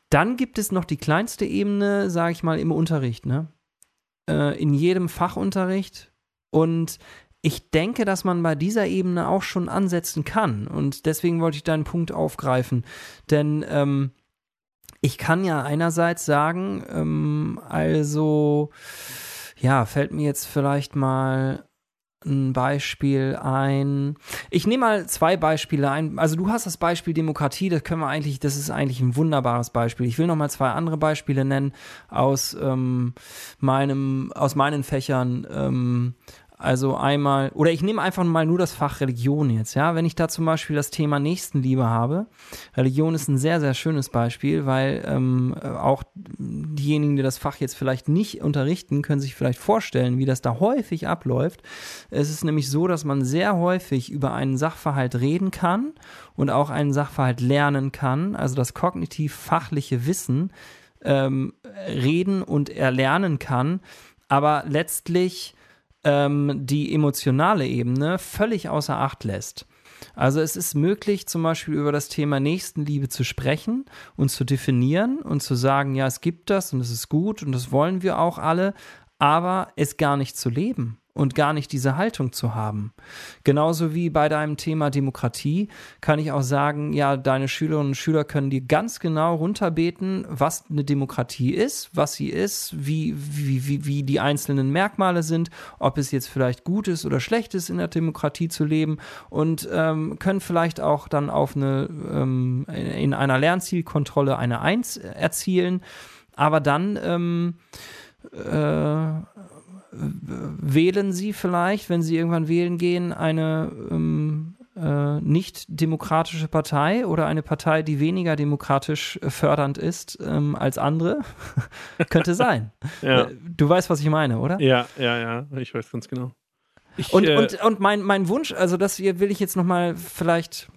Dann gibt es noch die kleinste Ebene, sage ich mal, im Unterricht, ne? Äh, in jedem Fachunterricht. Und ich denke, dass man bei dieser Ebene auch schon ansetzen kann. Und deswegen wollte ich deinen Punkt aufgreifen. Denn ähm, ich kann ja einerseits sagen, ähm, also, ja, fällt mir jetzt vielleicht mal ein Beispiel ein. Ich nehme mal zwei Beispiele ein. Also du hast das Beispiel Demokratie, das können wir eigentlich, das ist eigentlich ein wunderbares Beispiel. Ich will noch mal zwei andere Beispiele nennen aus ähm, meinem, aus meinen Fächern. Ähm, also einmal, oder ich nehme einfach mal nur das Fach Religion jetzt, ja. Wenn ich da zum Beispiel das Thema Nächstenliebe habe, Religion ist ein sehr, sehr schönes Beispiel, weil ähm, auch diejenigen, die das Fach jetzt vielleicht nicht unterrichten, können sich vielleicht vorstellen, wie das da häufig abläuft. Es ist nämlich so, dass man sehr häufig über einen Sachverhalt reden kann und auch einen Sachverhalt lernen kann, also das kognitiv-fachliche Wissen ähm, reden und erlernen kann, aber letztlich ähm, die emotionale Ebene völlig außer Acht lässt. Also es ist möglich, zum Beispiel über das Thema Nächstenliebe zu sprechen und zu definieren und zu sagen, ja, es gibt das und es ist gut und das wollen wir auch alle, aber es gar nicht zu leben und gar nicht diese Haltung zu haben. Genauso wie bei deinem Thema Demokratie kann ich auch sagen, ja, deine Schülerinnen und Schüler können dir ganz genau runterbeten, was eine Demokratie ist, was sie ist, wie, wie, wie, wie die einzelnen Merkmale sind, ob es jetzt vielleicht gut ist oder schlecht ist, in der Demokratie zu leben und ähm, können vielleicht auch dann auf eine, ähm, in einer Lernzielkontrolle eine Eins erzielen, aber dann ähm, äh, wählen Sie vielleicht, wenn Sie irgendwann wählen gehen, eine, ähm, äh, nicht demokratische Partei oder eine Partei, die weniger demokratisch fördernd ist ähm, als andere? Könnte sein. Ja. Äh, Du weißt, was ich meine, oder? ja, ja, ja, ich weiß ganz genau. Ich, Und, äh, und, und mein, mein Wunsch, also das hier will ich jetzt nochmal vielleicht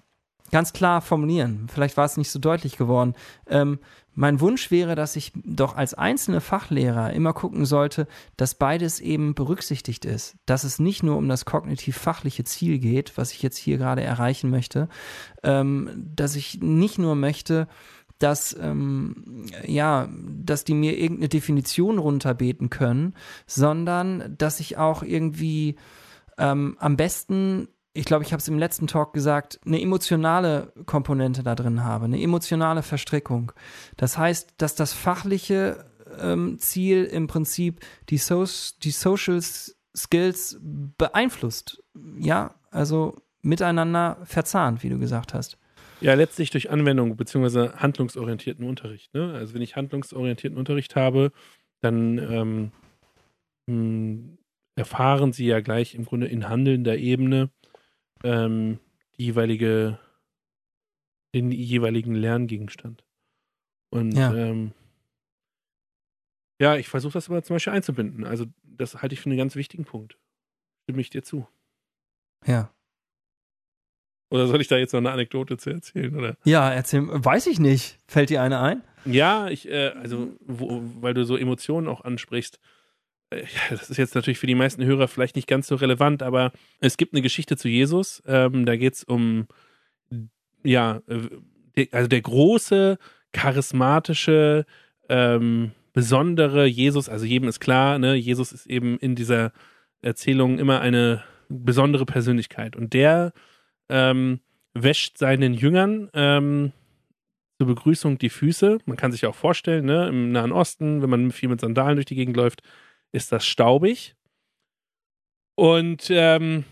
ganz klar formulieren. Vielleicht war es nicht so deutlich geworden. Ähm, mein Wunsch wäre, dass ich doch als einzelne Fachlehrer immer gucken sollte, dass beides eben berücksichtigt ist. Dass es nicht nur um das kognitiv-fachliche Ziel geht, was ich jetzt hier gerade erreichen möchte, ähm, dass ich nicht nur möchte, dass ähm, ja, dass die mir irgendeine Definition runterbeten können, sondern dass ich auch irgendwie ähm, am besten, ich glaube, ich habe es im letzten Talk gesagt, eine emotionale Komponente da drin habe, eine emotionale Verstrickung. Das heißt, dass das fachliche ähm, Ziel im Prinzip die, so die Social Skills beeinflusst. Ja, also miteinander verzahnt, wie du gesagt hast. Ja, letztlich durch Anwendung beziehungsweise handlungsorientierten Unterricht. Ne? Also wenn ich handlungsorientierten Unterricht habe, dann ähm, mh, erfahren sie ja gleich im Grunde in handelnder Ebene ähm, die jeweilige, den jeweiligen Lerngegenstand. Und Ja. ähm, ja, ich versuche das aber zum Beispiel einzubinden. Also das halte ich für einen ganz wichtigen Punkt. Stimme ich dir zu. Ja. Oder soll ich da jetzt noch eine Anekdote zu erzählen? Oder? Ja, erzähl, weiß ich nicht. Fällt dir eine ein? Ja, ich, äh, also, wo, weil du so Emotionen auch ansprichst. Äh, das ist jetzt natürlich für die meisten Hörer vielleicht nicht ganz so relevant, aber es gibt eine Geschichte zu Jesus. Ähm, da geht es um, ja, äh, also der große, charismatische, ähm, besondere Jesus. Also jedem ist klar, ne, Jesus ist eben in dieser Erzählung immer eine besondere Persönlichkeit. Und der ähm, wäscht seinen Jüngern ähm, zur Begrüßung die Füße. Man kann sich auch vorstellen, ne, im Nahen Osten, wenn man viel mit Sandalen durch die Gegend läuft, ist das staubig. Und ähm,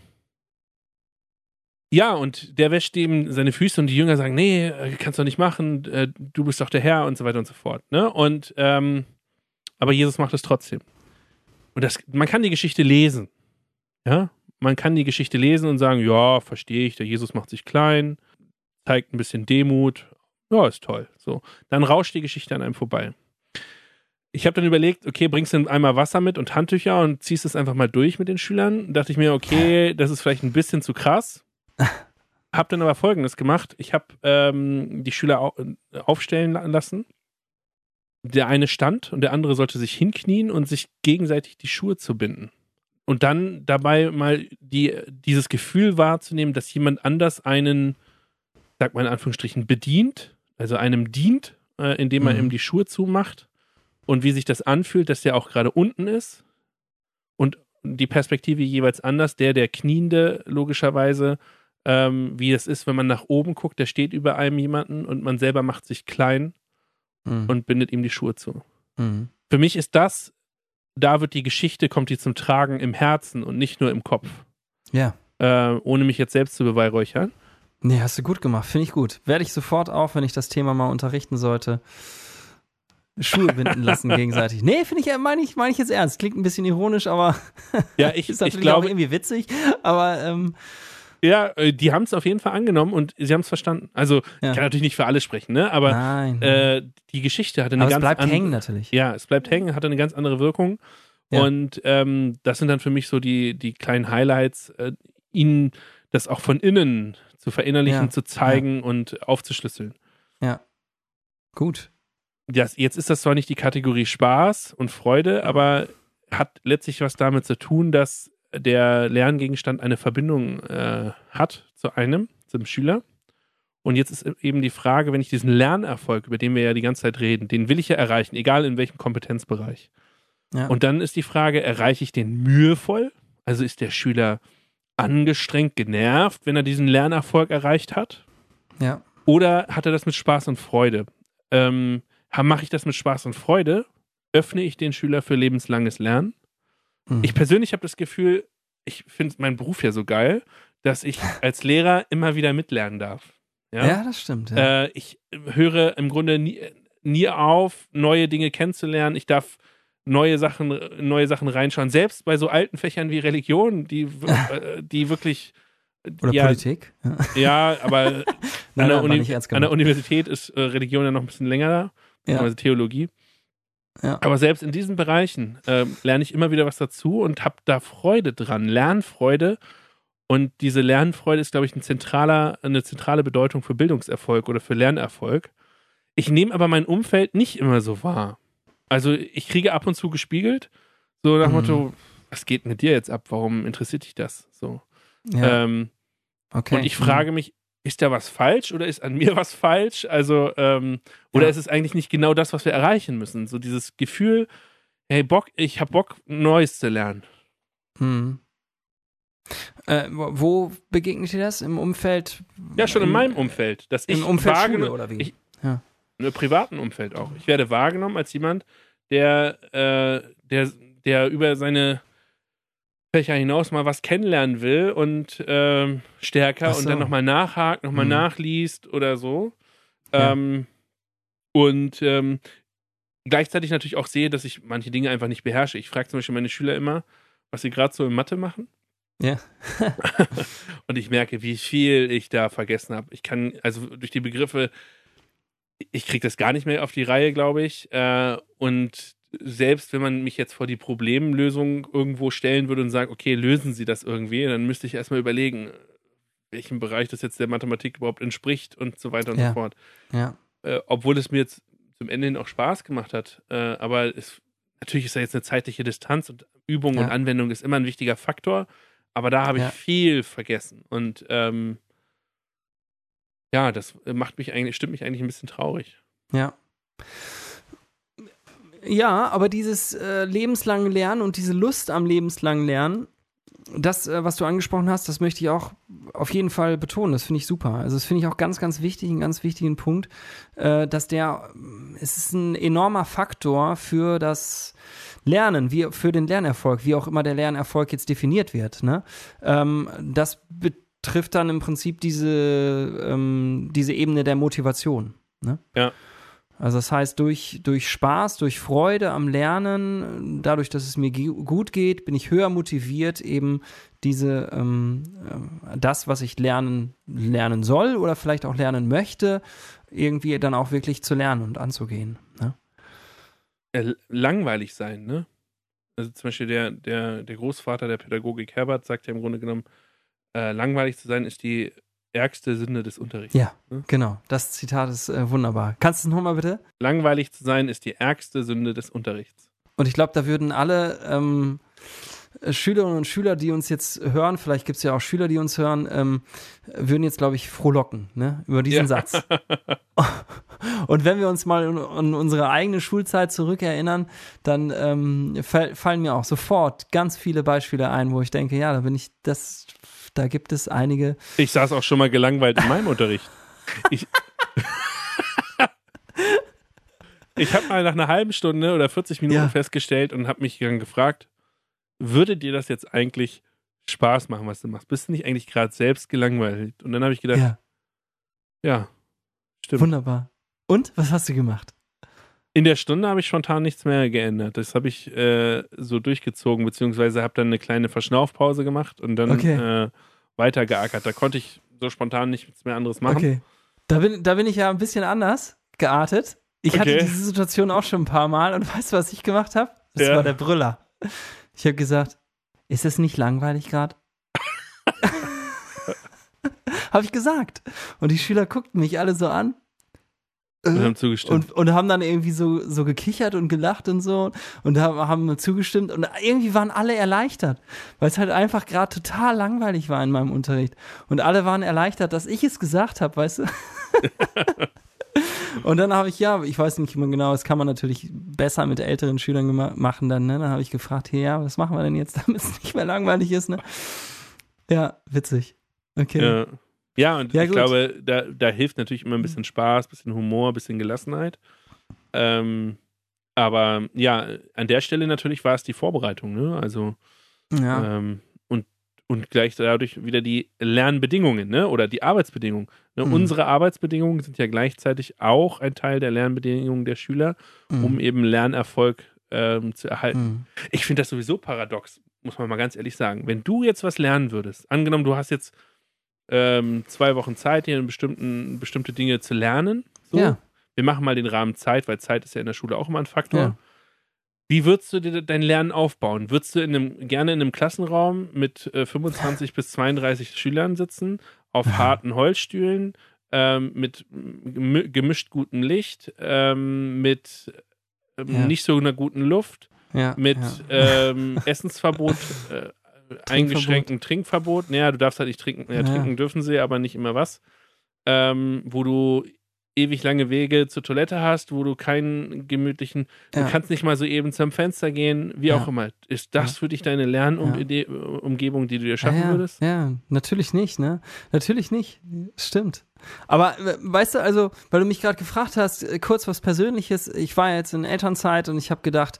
ja, und der wäscht ihm seine Füße und die Jünger sagen, nee, äh, kannst du nicht machen, äh, du bist doch der Herr und so weiter und so fort. Ne? Und ähm, aber Jesus macht es trotzdem. Und das, man kann die Geschichte lesen. Ja, man kann die Geschichte lesen und sagen, ja, verstehe ich, der Jesus macht sich klein, zeigt ein bisschen Demut, ja, ist toll. So, dann rauscht die Geschichte an einem vorbei. Ich habe dann überlegt, okay, bringst du einmal Wasser mit und Handtücher und ziehst es einfach mal durch mit den Schülern. Dachte ich mir, okay, das ist vielleicht ein bisschen zu krass. Hab dann aber Folgendes gemacht. Ich habe ähm, die Schüler au aufstellen la- lassen. Der eine stand und der andere sollte sich hinknien und sich gegenseitig die Schuhe zu binden. Und dann dabei mal die, dieses Gefühl wahrzunehmen, dass jemand anders einen, sag mal in Anführungsstrichen, bedient, also einem dient, äh, indem er Mhm. ihm die Schuhe zumacht und wie sich das anfühlt, dass der auch gerade unten ist und die Perspektive jeweils anders, der, der Kniende logischerweise, ähm, wie es ist, wenn man nach oben guckt, der steht über einem jemanden und man selber macht sich klein Mhm. und bindet ihm die Schuhe zu. Mhm. Für mich ist das, da wird die Geschichte, kommt die zum Tragen im Herzen und nicht nur im Kopf. Ja. Äh, ohne mich jetzt selbst zu beweihräuchern. Nee, hast du gut gemacht. Finde ich gut. Werde ich sofort auch, wenn ich das Thema mal unterrichten sollte, Schuhe binden lassen gegenseitig. Nee, finde ich, meine ich, meine ich jetzt ernst. Klingt ein bisschen ironisch, aber Ja, ich, ist ich natürlich auch glaube, irgendwie witzig. Aber ähm, ja, äh, die haben es auf jeden Fall angenommen und sie haben es verstanden. Also, Ja. ich kann natürlich nicht für alle sprechen, ne? Aber nein. äh, die Geschichte hatte eine aber es ganz bleibt andere- hängen natürlich. Ja, es bleibt hängen, hatte eine ganz andere Wirkung. Ja. Und ähm, das sind dann für mich so die, die kleinen Highlights, äh, ihnen das auch von innen zu verinnerlichen, Ja. zu zeigen und aufzuschlüsseln. Gut. Ja, jetzt ist das zwar nicht die Kategorie Spaß und Freude, aber hat letztlich was damit zu tun, dass der Lerngegenstand eine Verbindung äh, hat zu einem, zum Schüler. Und jetzt ist eben die Frage, wenn ich diesen Lernerfolg, über den wir ja die ganze Zeit reden, den will ich ja erreichen, egal in welchem Kompetenzbereich. Ja. Und dann ist die Frage, erreiche ich den mühevoll? Also ist der Schüler angestrengt, genervt, wenn er diesen Lernerfolg erreicht hat? ja. Oder hat er das mit Spaß und Freude? Ähm, Mache ich das mit Spaß und Freude? Öffne ich den Schüler für lebenslanges Lernen? Mhm. Ich persönlich habe das Gefühl, ich finde meinen Beruf ja so geil, dass ich als Lehrer immer wieder mitlernen darf. Ja, ja, das stimmt. Ja. Äh, ich höre im Grunde nie, nie auf, neue Dinge kennenzulernen. Ich darf neue Sachen, neue Sachen reinschauen. Selbst bei so alten Fächern wie Religion, die, äh, die wirklich Oder ja, Politik. Ja, aber Nein, an, der nein, an der. Universität ist äh, Religion ja noch ein bisschen länger da, Ja. Theologie. Ja. Aber selbst in diesen Bereichen ähm, lerne ich immer wieder was dazu und habe da Freude dran, Lernfreude. Und diese Lernfreude ist, glaube ich, ein zentraler, eine zentrale Bedeutung für Bildungserfolg oder für Lernerfolg. Ich nehme aber mein Umfeld nicht immer so wahr. Also ich kriege ab und zu gespiegelt, so nach dem Mhm. Motto, was geht mit dir jetzt ab? Warum interessiert dich das? So. Ja, Ähm, okay. und ich frage mich, ist da was falsch oder ist an mir was falsch? Also, ähm, oder Ja. ist es eigentlich nicht genau das, was wir erreichen müssen? So dieses Gefühl, hey Bock, ich hab Bock, Neues zu lernen. Hm. Äh, wo- begegnet dir das? Im Umfeld? Ja, schon in Im- meinem Umfeld. Dass ich Im Umfeld Schule oder wie? ich- Im privaten Umfeld auch. Ich werde wahrgenommen als jemand, der, äh, der, der über seine Fächer hinaus mal was kennenlernen will und ähm, stärker so. und dann nochmal nachhakt, nochmal Mhm. nachliest oder so. Ja. Ähm, und ähm, gleichzeitig natürlich auch sehe, dass ich manche Dinge einfach nicht beherrsche. Ich frage zum Beispiel meine Schüler immer, was sie gerade so in Mathe machen. Ja. und ich merke, wie viel ich da vergessen habe. Ich kann, also durch die Begriffe, ich kriege das gar nicht mehr auf die Reihe, glaube ich. Äh, und selbst wenn man mich jetzt vor die Problemlösung irgendwo stellen würde und sagt, okay, lösen Sie das irgendwie, dann müsste ich erstmal überlegen, welchem Bereich das jetzt der Mathematik überhaupt entspricht und so weiter und Ja. so fort. Ja. Äh, obwohl es mir jetzt zum Ende hin auch Spaß gemacht hat. Äh, aber es, natürlich ist da jetzt eine zeitliche Distanz und Übung Ja. und Anwendung ist immer ein wichtiger Faktor. Aber da habe ich viel vergessen. Und ähm, ja, das macht mich eigentlich, stimmt mich eigentlich ein bisschen traurig. Ja. Ja, aber dieses äh, lebenslange Lernen und diese Lust am lebenslangen Lernen, das, äh, was du angesprochen hast, das möchte ich auch auf jeden Fall betonen. Das finde ich super. Also, das finde ich auch ganz, ganz wichtig, einen ganz wichtigen Punkt, äh, dass der, es ist ein enormer Faktor für das Lernen, wie, für den Lernerfolg, wie auch immer der Lernerfolg jetzt definiert wird. Ne? Ähm, das betrifft dann im Prinzip diese, ähm, diese Ebene der Motivation. Ne? Ja. Also das heißt, durch, durch Spaß, durch Freude am Lernen, dadurch, dass es mir gut geht, bin ich höher motiviert, eben diese, ähm, äh, das, was ich lernen, lernen soll oder vielleicht auch lernen möchte, irgendwie dann auch wirklich zu lernen und anzugehen. Ne? Äh, langweilig sein, ne? Also zum Beispiel der, der, der Großvater der Pädagogik Herbert sagt ja im Grunde genommen, äh, langweilig zu sein ist die ärgste Sünde des Unterrichts. Ja, Hm? genau. Das Zitat ist äh, wunderbar. Kannst du es nochmal bitte? Langweilig zu sein ist die ärgste Sünde des Unterrichts. Und ich glaube, da würden alle ähm, äh, Schülerinnen und Schüler, die uns jetzt hören, vielleicht gibt es ja auch Schüler, die uns hören, ähm, würden jetzt, glaube ich, frohlocken ne, über diesen Ja. Satz. Und wenn wir uns mal an unsere eigene Schulzeit zurückerinnern, dann ähm, fall, fallen mir auch sofort ganz viele Beispiele ein, wo ich denke, ja, da bin ich, das, da gibt es einige. Ich saß auch schon mal gelangweilt in meinem Unterricht. Ich, ich habe mal nach einer halben Stunde oder 40 Minuten Ja. festgestellt und habe mich dann gefragt, würde dir das jetzt eigentlich Spaß machen, was du machst? Bist du nicht eigentlich gerade selbst gelangweilt? Und dann habe ich gedacht, ja, Ja, stimmt. wunderbar. Und was hast du gemacht? In der Stunde habe ich spontan nichts mehr geändert. Das habe ich äh, so durchgezogen, beziehungsweise habe dann eine kleine Verschnaufpause gemacht und dann Okay. äh, weitergeackert. Da konnte ich so spontan nichts mehr anderes machen. Okay. Da bin, da bin ich ja ein bisschen anders geartet. Ich hatte Okay. diese Situation auch schon ein paar Mal und weißt du, was ich gemacht habe? Das Ja. war der Brüller. Ich habe gesagt, ist es nicht langweilig gerade? habe ich gesagt. Und die Schüler guckten mich alle so an. Und Äh, haben zugestimmt. und, und haben dann irgendwie so, so gekichert und gelacht und so und haben, haben zugestimmt und irgendwie waren alle erleichtert, weil es halt einfach gerade total langweilig war in meinem Unterricht. Und alle waren erleichtert, dass ich es gesagt habe, weißt du? und dann habe ich, ja, ich weiß nicht mehr genau, das kann man natürlich besser mit älteren Schülern machen dann, ne? Dann habe ich gefragt, hey, ja, was machen wir denn jetzt, damit es nicht mehr langweilig ist, ne? Ja, witzig. Okay. Ja. Ja, und Ja, ich gut. glaube, da, da hilft natürlich immer ein bisschen Spaß, ein bisschen Humor, ein bisschen Gelassenheit. Ähm, aber ja, an der Stelle natürlich war es die Vorbereitung, ne? Also Ja. ähm, und, und gleich dadurch wieder die Lernbedingungen, ne? Oder die Arbeitsbedingungen. Ne? Mhm. Unsere Arbeitsbedingungen sind ja gleichzeitig auch ein Teil der Lernbedingungen der Schüler, um Mhm. eben Lernerfolg ähm, zu erhalten. Mhm. Ich finde das sowieso paradox, muss man mal ganz ehrlich sagen. Wenn du jetzt was lernen würdest, angenommen, du hast jetzt ähm, zwei Wochen Zeit, hier bestimmten, bestimmte Dinge zu lernen. So. Ja. Wir machen mal den Rahmen Zeit, weil Zeit ist ja in der Schule auch immer ein Faktor. Ja. Wie würdest du dir dein Lernen aufbauen? Würdest du in einem, gerne in einem Klassenraum mit äh, 25 bis 32 Schülern sitzen, auf harten Holzstühlen, ähm, mit gemi- gemischt gutem Licht, ähm, mit ähm, Ja. nicht so einer guten Luft, Ja, mit ja. ähm, Essensverbot, äh, eingeschränktem Trinkverbot. Naja, du darfst halt nicht trinken. Ja, Ja. trinken dürfen sie, aber nicht immer was. Ähm, wo du ewig lange Wege zur Toilette hast, wo du keinen gemütlichen, Ja. du kannst nicht mal so eben zum Fenster gehen, wie Ja. auch immer. Ist das Ja. für dich deine Lernumgebung, die du dir schaffen ja, würdest? Ja, natürlich nicht, ne? Natürlich nicht. Stimmt. Aber äh, weißt du, also, weil du mich gerade gefragt hast, äh, kurz was Persönliches. Ich war jetzt in Elternzeit und ich habe gedacht,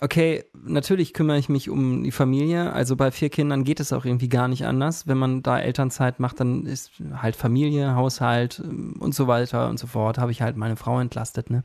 okay, natürlich kümmere ich mich um die Familie. Also bei vier Kindern geht es auch irgendwie gar nicht anders. Wenn man da Elternzeit macht, dann ist halt Familie, Haushalt ähm, und so weiter und so fort. Habe ich halt meine Frau entlastet, ne?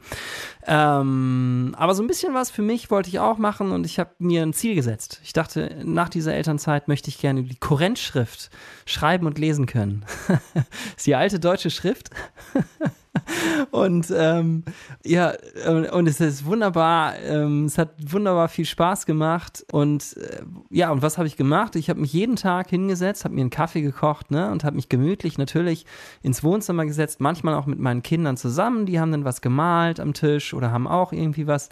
Ähm, aber so ein bisschen was für mich wollte ich auch machen und ich habe mir ein Ziel gesetzt. Ich dachte, nach dieser Elternzeit möchte ich gerne die Kurrentschrift schreiben und lesen können. ist die alte deutsche Schrift. und ähm, ja, äh, und es ist wunderbar, ähm, es hat wunderbar viel Spaß gemacht. Und äh, ja, und was habe ich gemacht? Ich habe mich jeden Tag hingesetzt, habe mir einen Kaffee gekocht, ne, und habe mich gemütlich natürlich ins Wohnzimmer gesetzt, manchmal auch mit meinen Kindern zusammen. Die haben dann was gemalt am Tisch oder haben auch irgendwie was,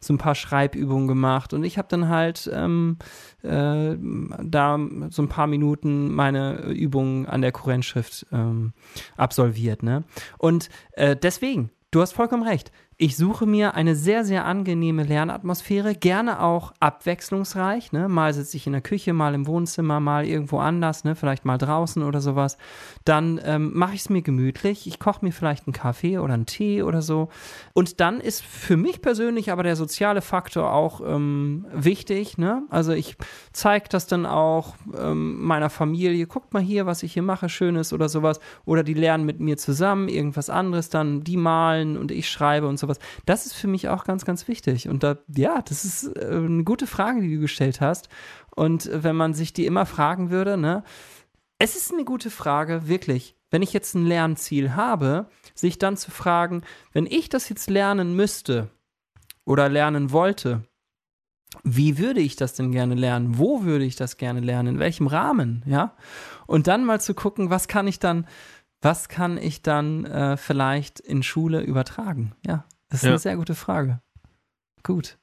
so ein paar Schreibübungen gemacht. Und ich habe dann halt ähm, äh, da so ein paar Minuten meine Übungen an der Kurrentschrift ähm, absolviert. Ne? Und äh, deswegen, du hast vollkommen recht. Ich suche mir eine sehr, sehr angenehme Lernatmosphäre, gerne auch abwechslungsreich. Ne? Mal sitze ich in der Küche, mal im Wohnzimmer, mal irgendwo anders, ne? vielleicht mal draußen oder sowas. Dann ähm, mache ich es mir gemütlich. Ich koche mir vielleicht einen Kaffee oder einen Tee oder so. Und dann ist für mich persönlich aber der soziale Faktor auch ähm, wichtig. Ne? Also ich zeige das dann auch ähm, meiner Familie. Guckt mal hier, was ich hier mache, Schönes oder sowas. Oder die lernen mit mir zusammen irgendwas anderes dann. Die malen und ich schreibe und sowas. Das ist für mich auch ganz, ganz wichtig. Und da, ja, das ist äh, eine gute Frage, die du gestellt hast. Und wenn man sich die immer fragen würde, ne, es ist eine gute Frage, wirklich. Wenn ich jetzt ein Lernziel habe, sich dann zu fragen, wenn ich das jetzt lernen müsste oder lernen wollte, wie würde ich das denn gerne lernen? Wo würde ich das gerne lernen? In welchem Rahmen? Ja. Und dann mal zu gucken, was kann ich dann, was kann ich dann äh, vielleicht in Schule übertragen? Ja, das ist Ja. eine sehr gute Frage. Gut.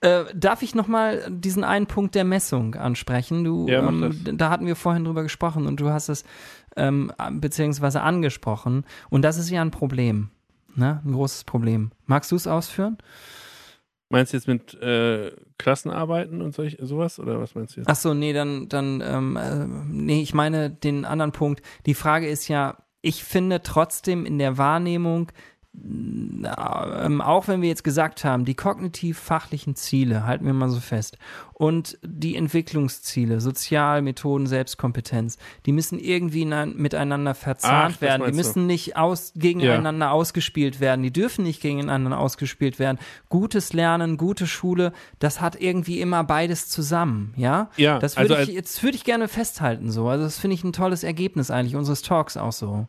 Äh, darf ich nochmal diesen einen Punkt der Messung ansprechen? Du, Ja, ähm, da hatten wir vorhin drüber gesprochen und du hast es ähm, beziehungsweise angesprochen. Und das ist ja ein Problem. Ne? Ein großes Problem. Magst du es ausführen? Meinst du jetzt mit äh, Klassenarbeiten und solch, sowas? Oder was meinst du jetzt? Ach so, nee, dann, dann, ähm, äh, nee, ich meine den anderen Punkt. Die Frage ist ja, ich finde trotzdem in der Wahrnehmung, ähm, auch wenn wir jetzt gesagt haben, die kognitiv-fachlichen Ziele, halten wir mal so fest, und die Entwicklungsziele, Sozial, Methoden, Selbstkompetenz, die müssen irgendwie in ein, miteinander verzahnt Ach, werden. Die meinst du. müssen nicht aus, gegeneinander ausgespielt werden. Die dürfen nicht gegeneinander ausgespielt werden. Gutes Lernen, gute Schule, das hat irgendwie immer beides zusammen, ja? Ja, Das würde also ich, jetzt würde ich gerne festhalten, so. Also, das finde ich ein tolles Ergebnis eigentlich unseres Talks auch so.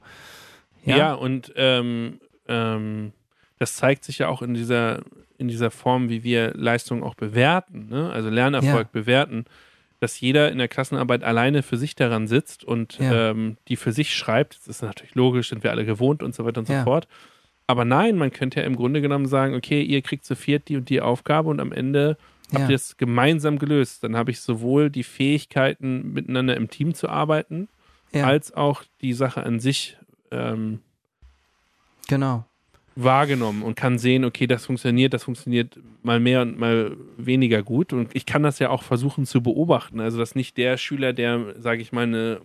Ja, und ähm, ähm, das zeigt sich ja auch in dieser, in dieser Form, wie wir Leistungen auch bewerten, ne? also Lernerfolg Ja. bewerten, dass jeder in der Klassenarbeit alleine für sich daran sitzt und Ja. ähm, die für sich schreibt. Das ist natürlich logisch, sind wir alle gewohnt und so weiter und so Ja. fort. Aber nein, man könnte ja im Grunde genommen sagen, okay, ihr kriegt zu viert die und die Aufgabe und am Ende habt ihr es gemeinsam gelöst. Dann habe ich sowohl die Fähigkeiten, miteinander im Team zu arbeiten, als auch die Sache an sich ähm, genau. wahrgenommen und kann sehen, okay, das funktioniert, das funktioniert mal mehr und mal weniger gut. Und ich kann das ja auch versuchen zu beobachten. Also, dass nicht der Schüler, der, sage ich mal, eine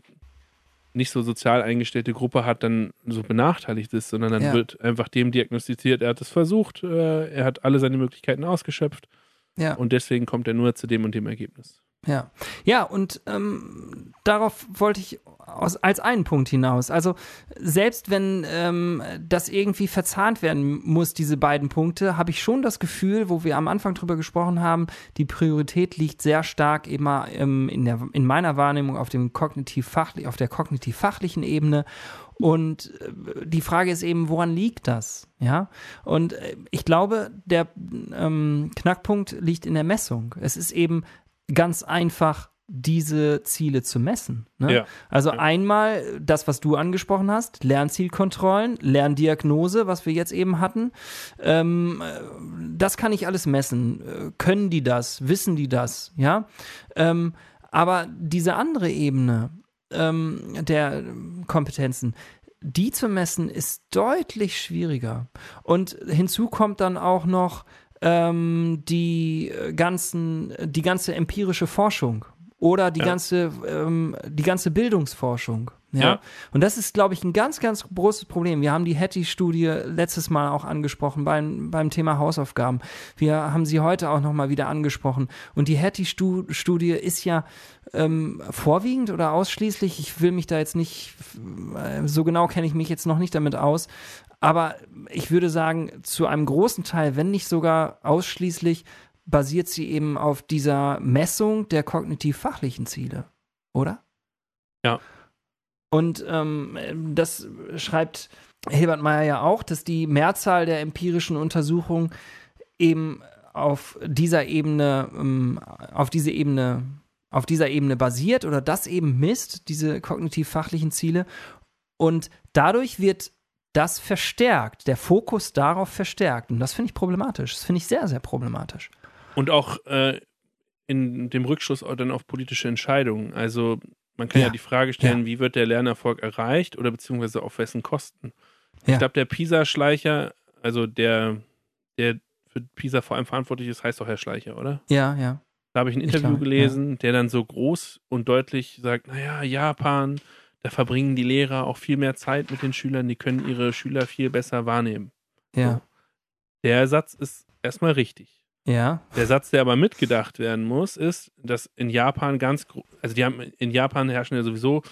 nicht so sozial eingestellte Gruppe hat, dann so benachteiligt ist, sondern dann Ja. wird einfach dem diagnostiziert, er hat es versucht, äh, er hat alle seine Möglichkeiten ausgeschöpft Ja. und deswegen kommt er nur zu dem und dem Ergebnis. Ja, ja, und ähm, darauf wollte ich aus, als einen Punkt hinaus. Also selbst wenn ähm, das irgendwie verzahnt werden muss, diese beiden Punkte, habe ich schon das Gefühl, wo wir am Anfang drüber gesprochen haben, die Priorität liegt sehr stark immer ähm, in, der, in meiner Wahrnehmung auf dem kognitiv auf der kognitiv-fachlichen Ebene. Und äh, die Frage ist eben, woran liegt das? Ja, und äh, ich glaube, der ähm, Knackpunkt liegt in der Messung. Es ist eben ganz einfach diese Ziele zu messen. Ne? Ja. Also ja. einmal das, was du angesprochen hast, Lernzielkontrollen, Lerndiagnose, was wir jetzt eben hatten. Ähm, das kann ich alles messen. Können die das? Wissen die das? Ja. Ähm, aber diese andere Ebene ähm, der Kompetenzen, die zu messen, ist deutlich schwieriger. Und hinzu kommt dann auch noch ähm, die ganzen, die ganze empirische Forschung oder die ja. ganze, ähm, die ganze Bildungsforschung. Ja? ja. Und das ist, glaube ich, ein ganz, ganz großes Problem. Wir haben die Hattie-Studie letztes Mal auch angesprochen beim, beim Thema Hausaufgaben. Wir haben sie heute auch nochmal wieder angesprochen. Und die Hattie-Studie ist ja ähm, vorwiegend oder ausschließlich, ich will mich da jetzt nicht, äh, so genau kenne ich mich jetzt noch nicht damit aus, aber ich würde sagen, zu einem großen Teil, wenn nicht sogar ausschließlich, basiert sie eben auf dieser Messung der kognitiv-fachlichen Ziele, oder? Ja. Und ähm, das schreibt Hilbert Meyer ja auch, dass die Mehrzahl der empirischen Untersuchungen eben auf dieser Ebene, ähm, auf diese Ebene, auf dieser Ebene basiert oder das eben misst, diese kognitiv-fachlichen Ziele. Und dadurch wird das verstärkt, der Fokus darauf verstärkt. Und das finde ich problematisch. Das finde ich sehr, sehr problematisch. Und auch äh, in dem Rückschluss dann auf politische Entscheidungen. Also man kann ja, ja die Frage stellen, ja. wie wird der Lernerfolg erreicht oder beziehungsweise auf wessen Kosten? Ja. Ich glaube, der PISA-Schleicher, also der, der für PISA vor allem verantwortlich ist, heißt doch Herr Schleicher, oder? Ja, ja. Da habe ich ein Interview ich glaub, gelesen, der dann so groß und deutlich sagt, naja, Japan, da verbringen die Lehrer auch viel mehr Zeit mit den Schülern, die können ihre Schüler viel besser wahrnehmen. Ja. So. Der Satz ist erstmal richtig. Ja. Der Satz, der aber mitgedacht werden muss, ist, dass in Japan ganz, also die haben in Japan herrschen ja sowieso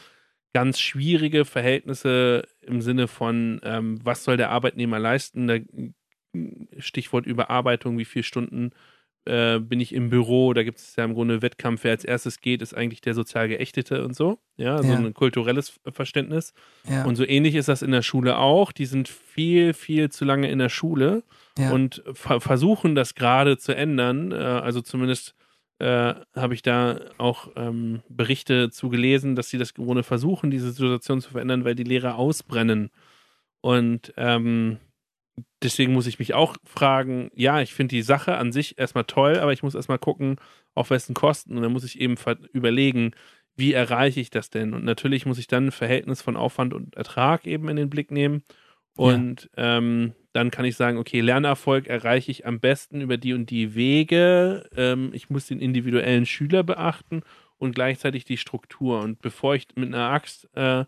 ganz schwierige Verhältnisse im Sinne von, ähm, was soll der Arbeitnehmer leisten? Da, Stichwort Überarbeitung, wie viele Stunden äh, bin ich im Büro, da gibt es ja im Grunde Wettkampf, wer als erstes geht, ist eigentlich der sozial Geächtete und so. Ja, so ja. ein kulturelles Verständnis. Ja. Und so ähnlich ist das in der Schule auch. Die sind viel, viel zu lange in der Schule ja. und ver versuchen das gerade zu ändern. Äh, also zumindest äh, habe ich da auch ähm, Berichte zu gelesen, dass sie das im Grunde versuchen, diese Situation zu verändern, weil die Lehrer ausbrennen. Und ähm, deswegen muss ich mich auch fragen, ja, ich finde die Sache an sich erstmal toll, aber ich muss erstmal gucken, auf wessen Kosten. Und dann muss ich eben überlegen, wie erreiche ich das denn? Und natürlich muss ich dann ein Verhältnis von Aufwand und Ertrag eben in den Blick nehmen. Und ja. ähm, dann kann ich sagen, okay, Lernerfolg erreiche ich am besten über die und die Wege. Ähm, ich muss den individuellen Schüler beachten und gleichzeitig die Struktur. Und bevor ich mit einer Axt äh,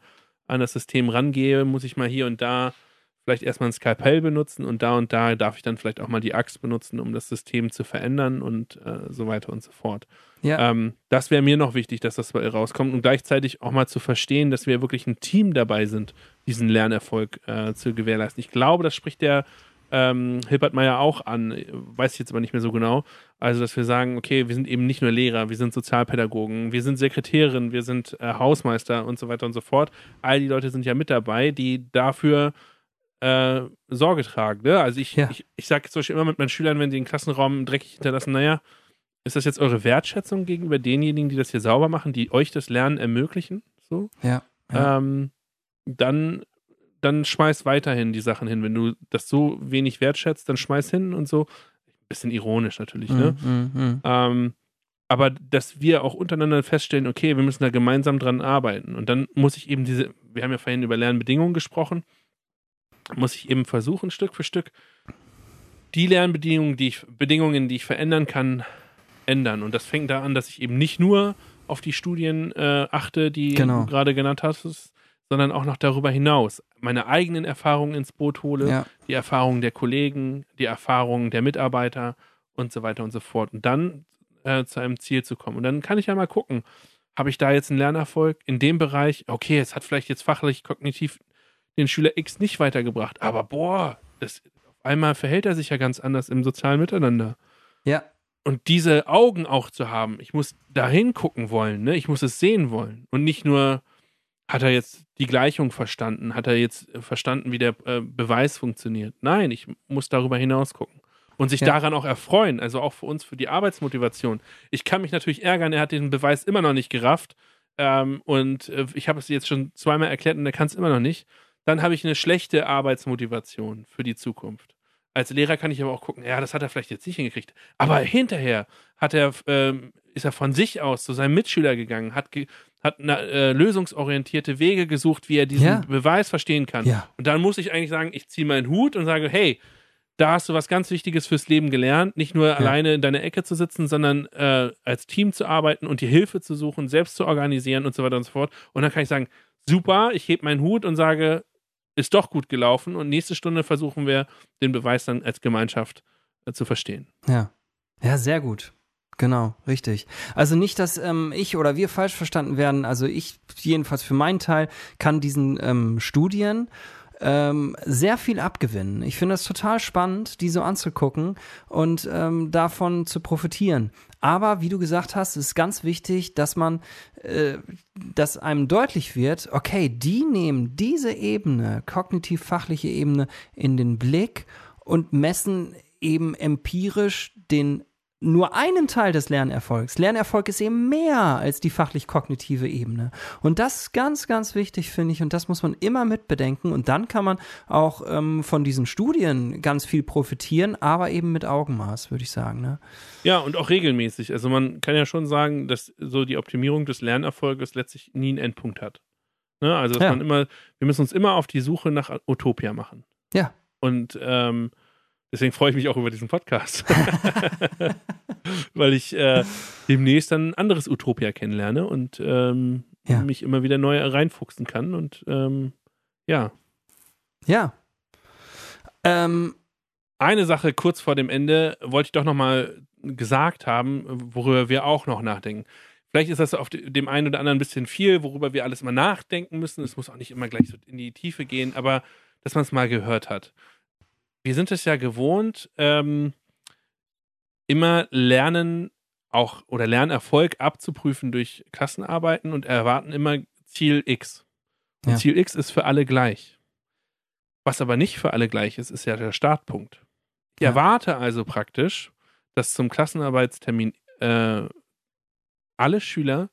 an das System rangehe, muss ich mal hier und da vielleicht erstmal ein Skalpell benutzen und da und da darf ich dann vielleicht auch mal die Axt benutzen, um das System zu verändern und äh, so weiter und so fort. Ja. Ähm, das wäre mir noch wichtig, dass das rauskommt und gleichzeitig auch mal zu verstehen, dass wir wirklich ein Team dabei sind, diesen Lernerfolg äh, zu gewährleisten. Ich glaube, das spricht der ähm, Hilbert Meyer auch an, weiß ich jetzt aber nicht mehr so genau. Also, dass wir sagen, okay, wir sind eben nicht nur Lehrer, wir sind Sozialpädagogen, wir sind Sekretärin, wir sind äh, Hausmeister und so weiter und so fort. All die Leute sind ja mit dabei, die dafür äh, Sorge tragen. Ne? Also ich, ja. ich, ich sage zum Beispiel immer mit meinen Schülern, wenn die den Klassenraum dreckig hinterlassen, naja, ist das jetzt eure Wertschätzung gegenüber denjenigen, die das hier sauber machen, die euch das Lernen ermöglichen? So? Ja. ja. Ähm, dann, dann schmeiß weiterhin die Sachen hin. Wenn du das so wenig wertschätzt, dann schmeiß hin und so. Bisschen ironisch natürlich, ne? Mm, mm, mm. Ähm, aber dass wir auch untereinander feststellen, okay, wir müssen da gemeinsam dran arbeiten. Und dann muss ich eben diese, wir haben ja vorhin über Lernbedingungen gesprochen, muss ich eben versuchen, Stück für Stück die Lernbedingungen, die ich, Bedingungen, die ich verändern kann, ändern. Und das fängt da an, dass ich eben nicht nur auf die Studien äh, achte, die genau. du gerade genannt hast, sondern auch noch darüber hinaus meine eigenen Erfahrungen ins Boot hole, ja. die Erfahrungen der Kollegen, die Erfahrungen der Mitarbeiter und so weiter und so fort. Und dann äh, zu einem Ziel zu kommen. Und dann kann ich ja mal gucken, habe ich da jetzt einen Lernerfolg in dem Bereich? Okay, es hat vielleicht jetzt fachlich, kognitiv den Schüler X nicht weitergebracht, aber boah, das, auf einmal verhält er sich ja ganz anders im sozialen Miteinander. Ja. Und diese Augen auch zu haben, ich muss da hingucken wollen, ne? ich muss es sehen wollen und nicht nur, hat er jetzt die Gleichung verstanden, hat er jetzt verstanden, wie der äh, Beweis funktioniert. Nein, ich muss darüber hinaus gucken und sich ja. daran auch erfreuen, also auch für uns, für die Arbeitsmotivation. Ich kann mich natürlich ärgern, er hat den Beweis immer noch nicht gerafft ähm, und äh, ich habe es jetzt schon zweimal erklärt und er kann es immer noch nicht. Dann habe ich eine schlechte Arbeitsmotivation für die Zukunft. Als Lehrer kann ich aber auch gucken, ja, das hat er vielleicht jetzt nicht hingekriegt. Aber hinterher hat er, ähm, ist er von sich aus zu seinem Mitschüler gegangen, hat, ge hat eine, äh, lösungsorientierte Wege gesucht, wie er diesen ja. Beweis verstehen kann. Ja. Und dann muss ich eigentlich sagen, ich ziehe meinen Hut und sage, hey, da hast du was ganz Wichtiges fürs Leben gelernt, nicht nur ja. alleine in deiner Ecke zu sitzen, sondern äh, als Team zu arbeiten und die Hilfe zu suchen, selbst zu organisieren und so weiter und so fort. Und dann kann ich sagen, super, ich hebe meinen Hut und sage, ist doch gut gelaufen und nächste Stunde versuchen wir, den Beweis dann als Gemeinschaft äh, zu verstehen. Ja. Ja, sehr gut. Genau, richtig. Also nicht, dass ähm, ich oder wir falsch verstanden werden. Also ich jedenfalls für meinen Teil kann diesen ähm, Studien ähm, sehr viel abgewinnen. Ich finde es total spannend, die so anzugucken und ähm, davon zu profitieren. Aber wie du gesagt hast, ist ganz wichtig, dass man, äh, dass einem deutlich wird, okay, die nehmen diese Ebene, kognitiv-fachliche Ebene, in den Blick und messen eben empirisch den nur einen Teil des Lernerfolgs. Lernerfolg ist eben mehr als die fachlich-kognitive Ebene. Und das ist ganz, ganz wichtig, finde ich. Und das muss man immer mitbedenken. Und dann kann man auch ähm, von diesen Studien ganz viel profitieren, aber eben mit Augenmaß, würde ich sagen. Ne? Ja, und auch regelmäßig. Also man kann ja schon sagen, dass so die Optimierung des Lernerfolges letztlich nie einen Endpunkt hat. Ne? Also dass ja. man immer, wir müssen uns immer auf die Suche nach Utopia machen. Ja. Und ähm, Deswegen freue ich mich auch über diesen Podcast. Weil ich äh, demnächst dann ein anderes Utopia kennenlerne und ähm, ja. mich immer wieder neu reinfuchsen kann. Und ähm, ja. Ja. Ähm, Eine Sache kurz vor dem Ende wollte ich doch nochmal gesagt haben, worüber wir auch noch nachdenken. Vielleicht ist das auf dem einen oder anderen ein bisschen viel, worüber wir alles mal nachdenken müssen. Es muss auch nicht immer gleich so in die Tiefe gehen, aber dass man es mal gehört hat wir sind es ja gewohnt, ähm, immer Lernen auch oder Lernerfolg abzuprüfen durch Klassenarbeiten und erwarten immer Ziel X. Und ja. Ziel X ist für alle gleich. Was aber nicht für alle gleich ist, ist ja der Startpunkt. Ich ja. erwarte also praktisch, dass zum Klassenarbeitstermin äh, alle Schüler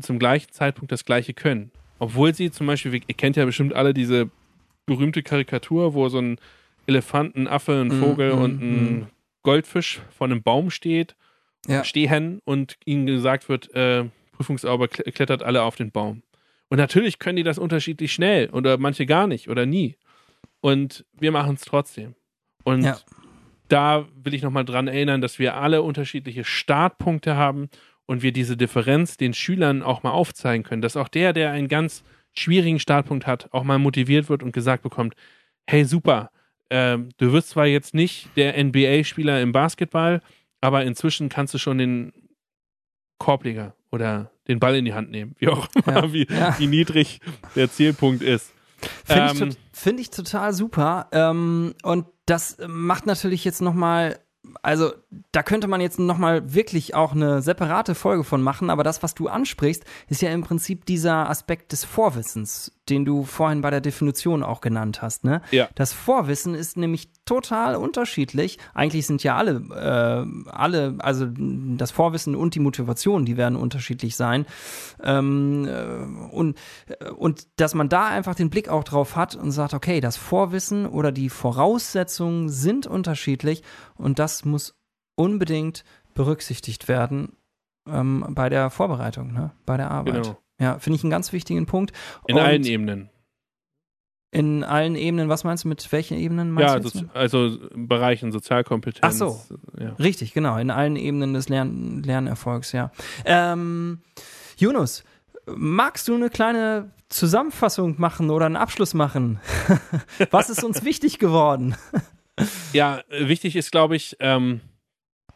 zum gleichen Zeitpunkt das Gleiche können. Obwohl sie zum Beispiel, ihr kennt ja bestimmt alle diese berühmte Karikatur, wo so ein Elefanten, Affe, ein mm, Vogel mm, und ein mm. Goldfisch vor einem Baum steht, ja. stehen und ihnen gesagt wird, äh, Prüfungsauber klettert alle auf den Baum. Und natürlich können die das unterschiedlich schnell oder manche gar nicht oder nie. Und wir machen es trotzdem. Und ja. da will ich nochmal dran erinnern, dass wir alle unterschiedliche Startpunkte haben und wir diese Differenz den Schülern auch mal aufzeigen können, dass auch der, der einen ganz schwierigen Startpunkt hat, auch mal motiviert wird und gesagt bekommt, hey super, ähm, du wirst zwar jetzt nicht der NBA-Spieler im Basketball, aber inzwischen kannst du schon den Korbleger oder den Ball in die Hand nehmen, wie auch immer, ja. Wie, ja. wie, niedrig der Zielpunkt ist. Finde ähm, ich, find ich, total super. Ähm, und das macht natürlich jetzt nochmal also da könnte man jetzt nochmal wirklich auch eine separate Folge von machen, aber das, was du ansprichst, ist ja im Prinzip dieser Aspekt des Vorwissens, den du vorhin bei der Definition auch genannt hast. Ne? Ja. Das Vorwissen ist nämlich total unterschiedlich. Eigentlich sind ja alle, äh, alle, also das Vorwissen und die Motivation, die werden unterschiedlich sein. Ähm, äh, und, und dass man da einfach den Blick auch drauf hat und sagt, okay, das Vorwissen oder die Voraussetzungen sind unterschiedlich und das muss unbedingt berücksichtigt werden ähm, bei der Vorbereitung, ne? bei der Arbeit. Genau. Ja, finde ich einen ganz wichtigen Punkt. In und allen Ebenen. In allen Ebenen, was meinst du mit welchen Ebenen meinst ja, du? also Bereichen Sozialkompetenz. Ach so, ja. richtig, genau, in allen Ebenen des Lern Lernerfolgs, ja. Ähm, Yunus, magst du eine kleine Zusammenfassung machen oder einen Abschluss machen? was ist uns wichtig geworden? ja, wichtig ist, glaube ich, ähm,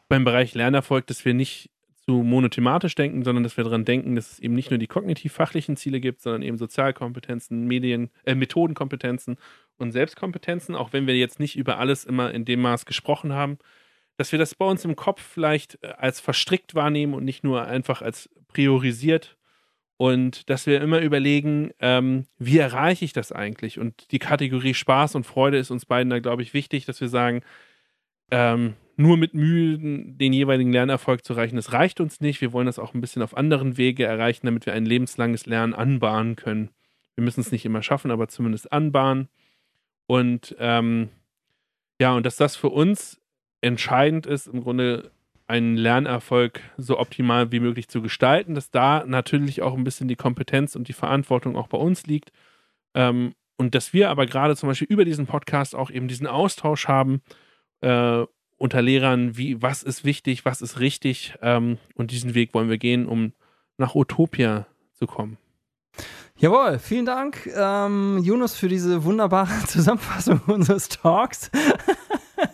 beim Bereich Lernerfolg, dass wir nicht zu monothematisch denken, sondern dass wir daran denken, dass es eben nicht nur die kognitiv-fachlichen Ziele gibt, sondern eben Sozialkompetenzen, Medien, äh, Methodenkompetenzen und Selbstkompetenzen, auch wenn wir jetzt nicht über alles immer in dem Maß gesprochen haben, dass wir das bei uns im Kopf vielleicht äh, als verstrickt wahrnehmen und nicht nur einfach als priorisiert und dass wir immer überlegen, ähm, wie erreiche ich das eigentlich? Und die Kategorie Spaß und Freude ist uns beiden da, glaube ich, wichtig, dass wir sagen, ähm, nur mit Mühe den jeweiligen Lernerfolg zu erreichen, das reicht uns nicht. Wir wollen das auch ein bisschen auf anderen Wege erreichen, damit wir ein lebenslanges Lernen anbahnen können. Wir müssen es nicht immer schaffen, aber zumindest anbahnen. Und ähm, ja, und dass das für uns entscheidend ist, im Grunde einen Lernerfolg so optimal wie möglich zu gestalten, dass da natürlich auch ein bisschen die Kompetenz und die Verantwortung auch bei uns liegt. Ähm, und dass wir aber gerade zum Beispiel über diesen Podcast auch eben diesen Austausch haben äh, unter Lehrern, wie, was ist wichtig, was ist richtig. Ähm, und diesen Weg wollen wir gehen, um nach Utopia zu kommen. Jawohl, vielen Dank, ähm, Jonas, für diese wunderbare Zusammenfassung unseres Talks.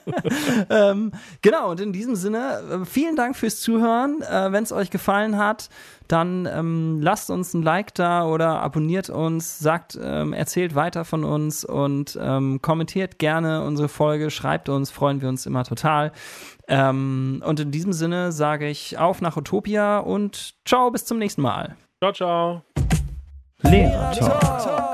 ähm, genau, und in diesem Sinne, äh, vielen Dank fürs Zuhören. Äh, Wenn es euch gefallen hat, dann ähm, lasst uns ein Like da oder abonniert uns, sagt, ähm, erzählt weiter von uns und ähm, kommentiert gerne unsere Folge, schreibt uns, freuen wir uns immer total. Ähm, und in diesem Sinne sage ich auf nach Utopia und ciao, bis zum nächsten Mal. Ciao, ciao. Lehrer Talk.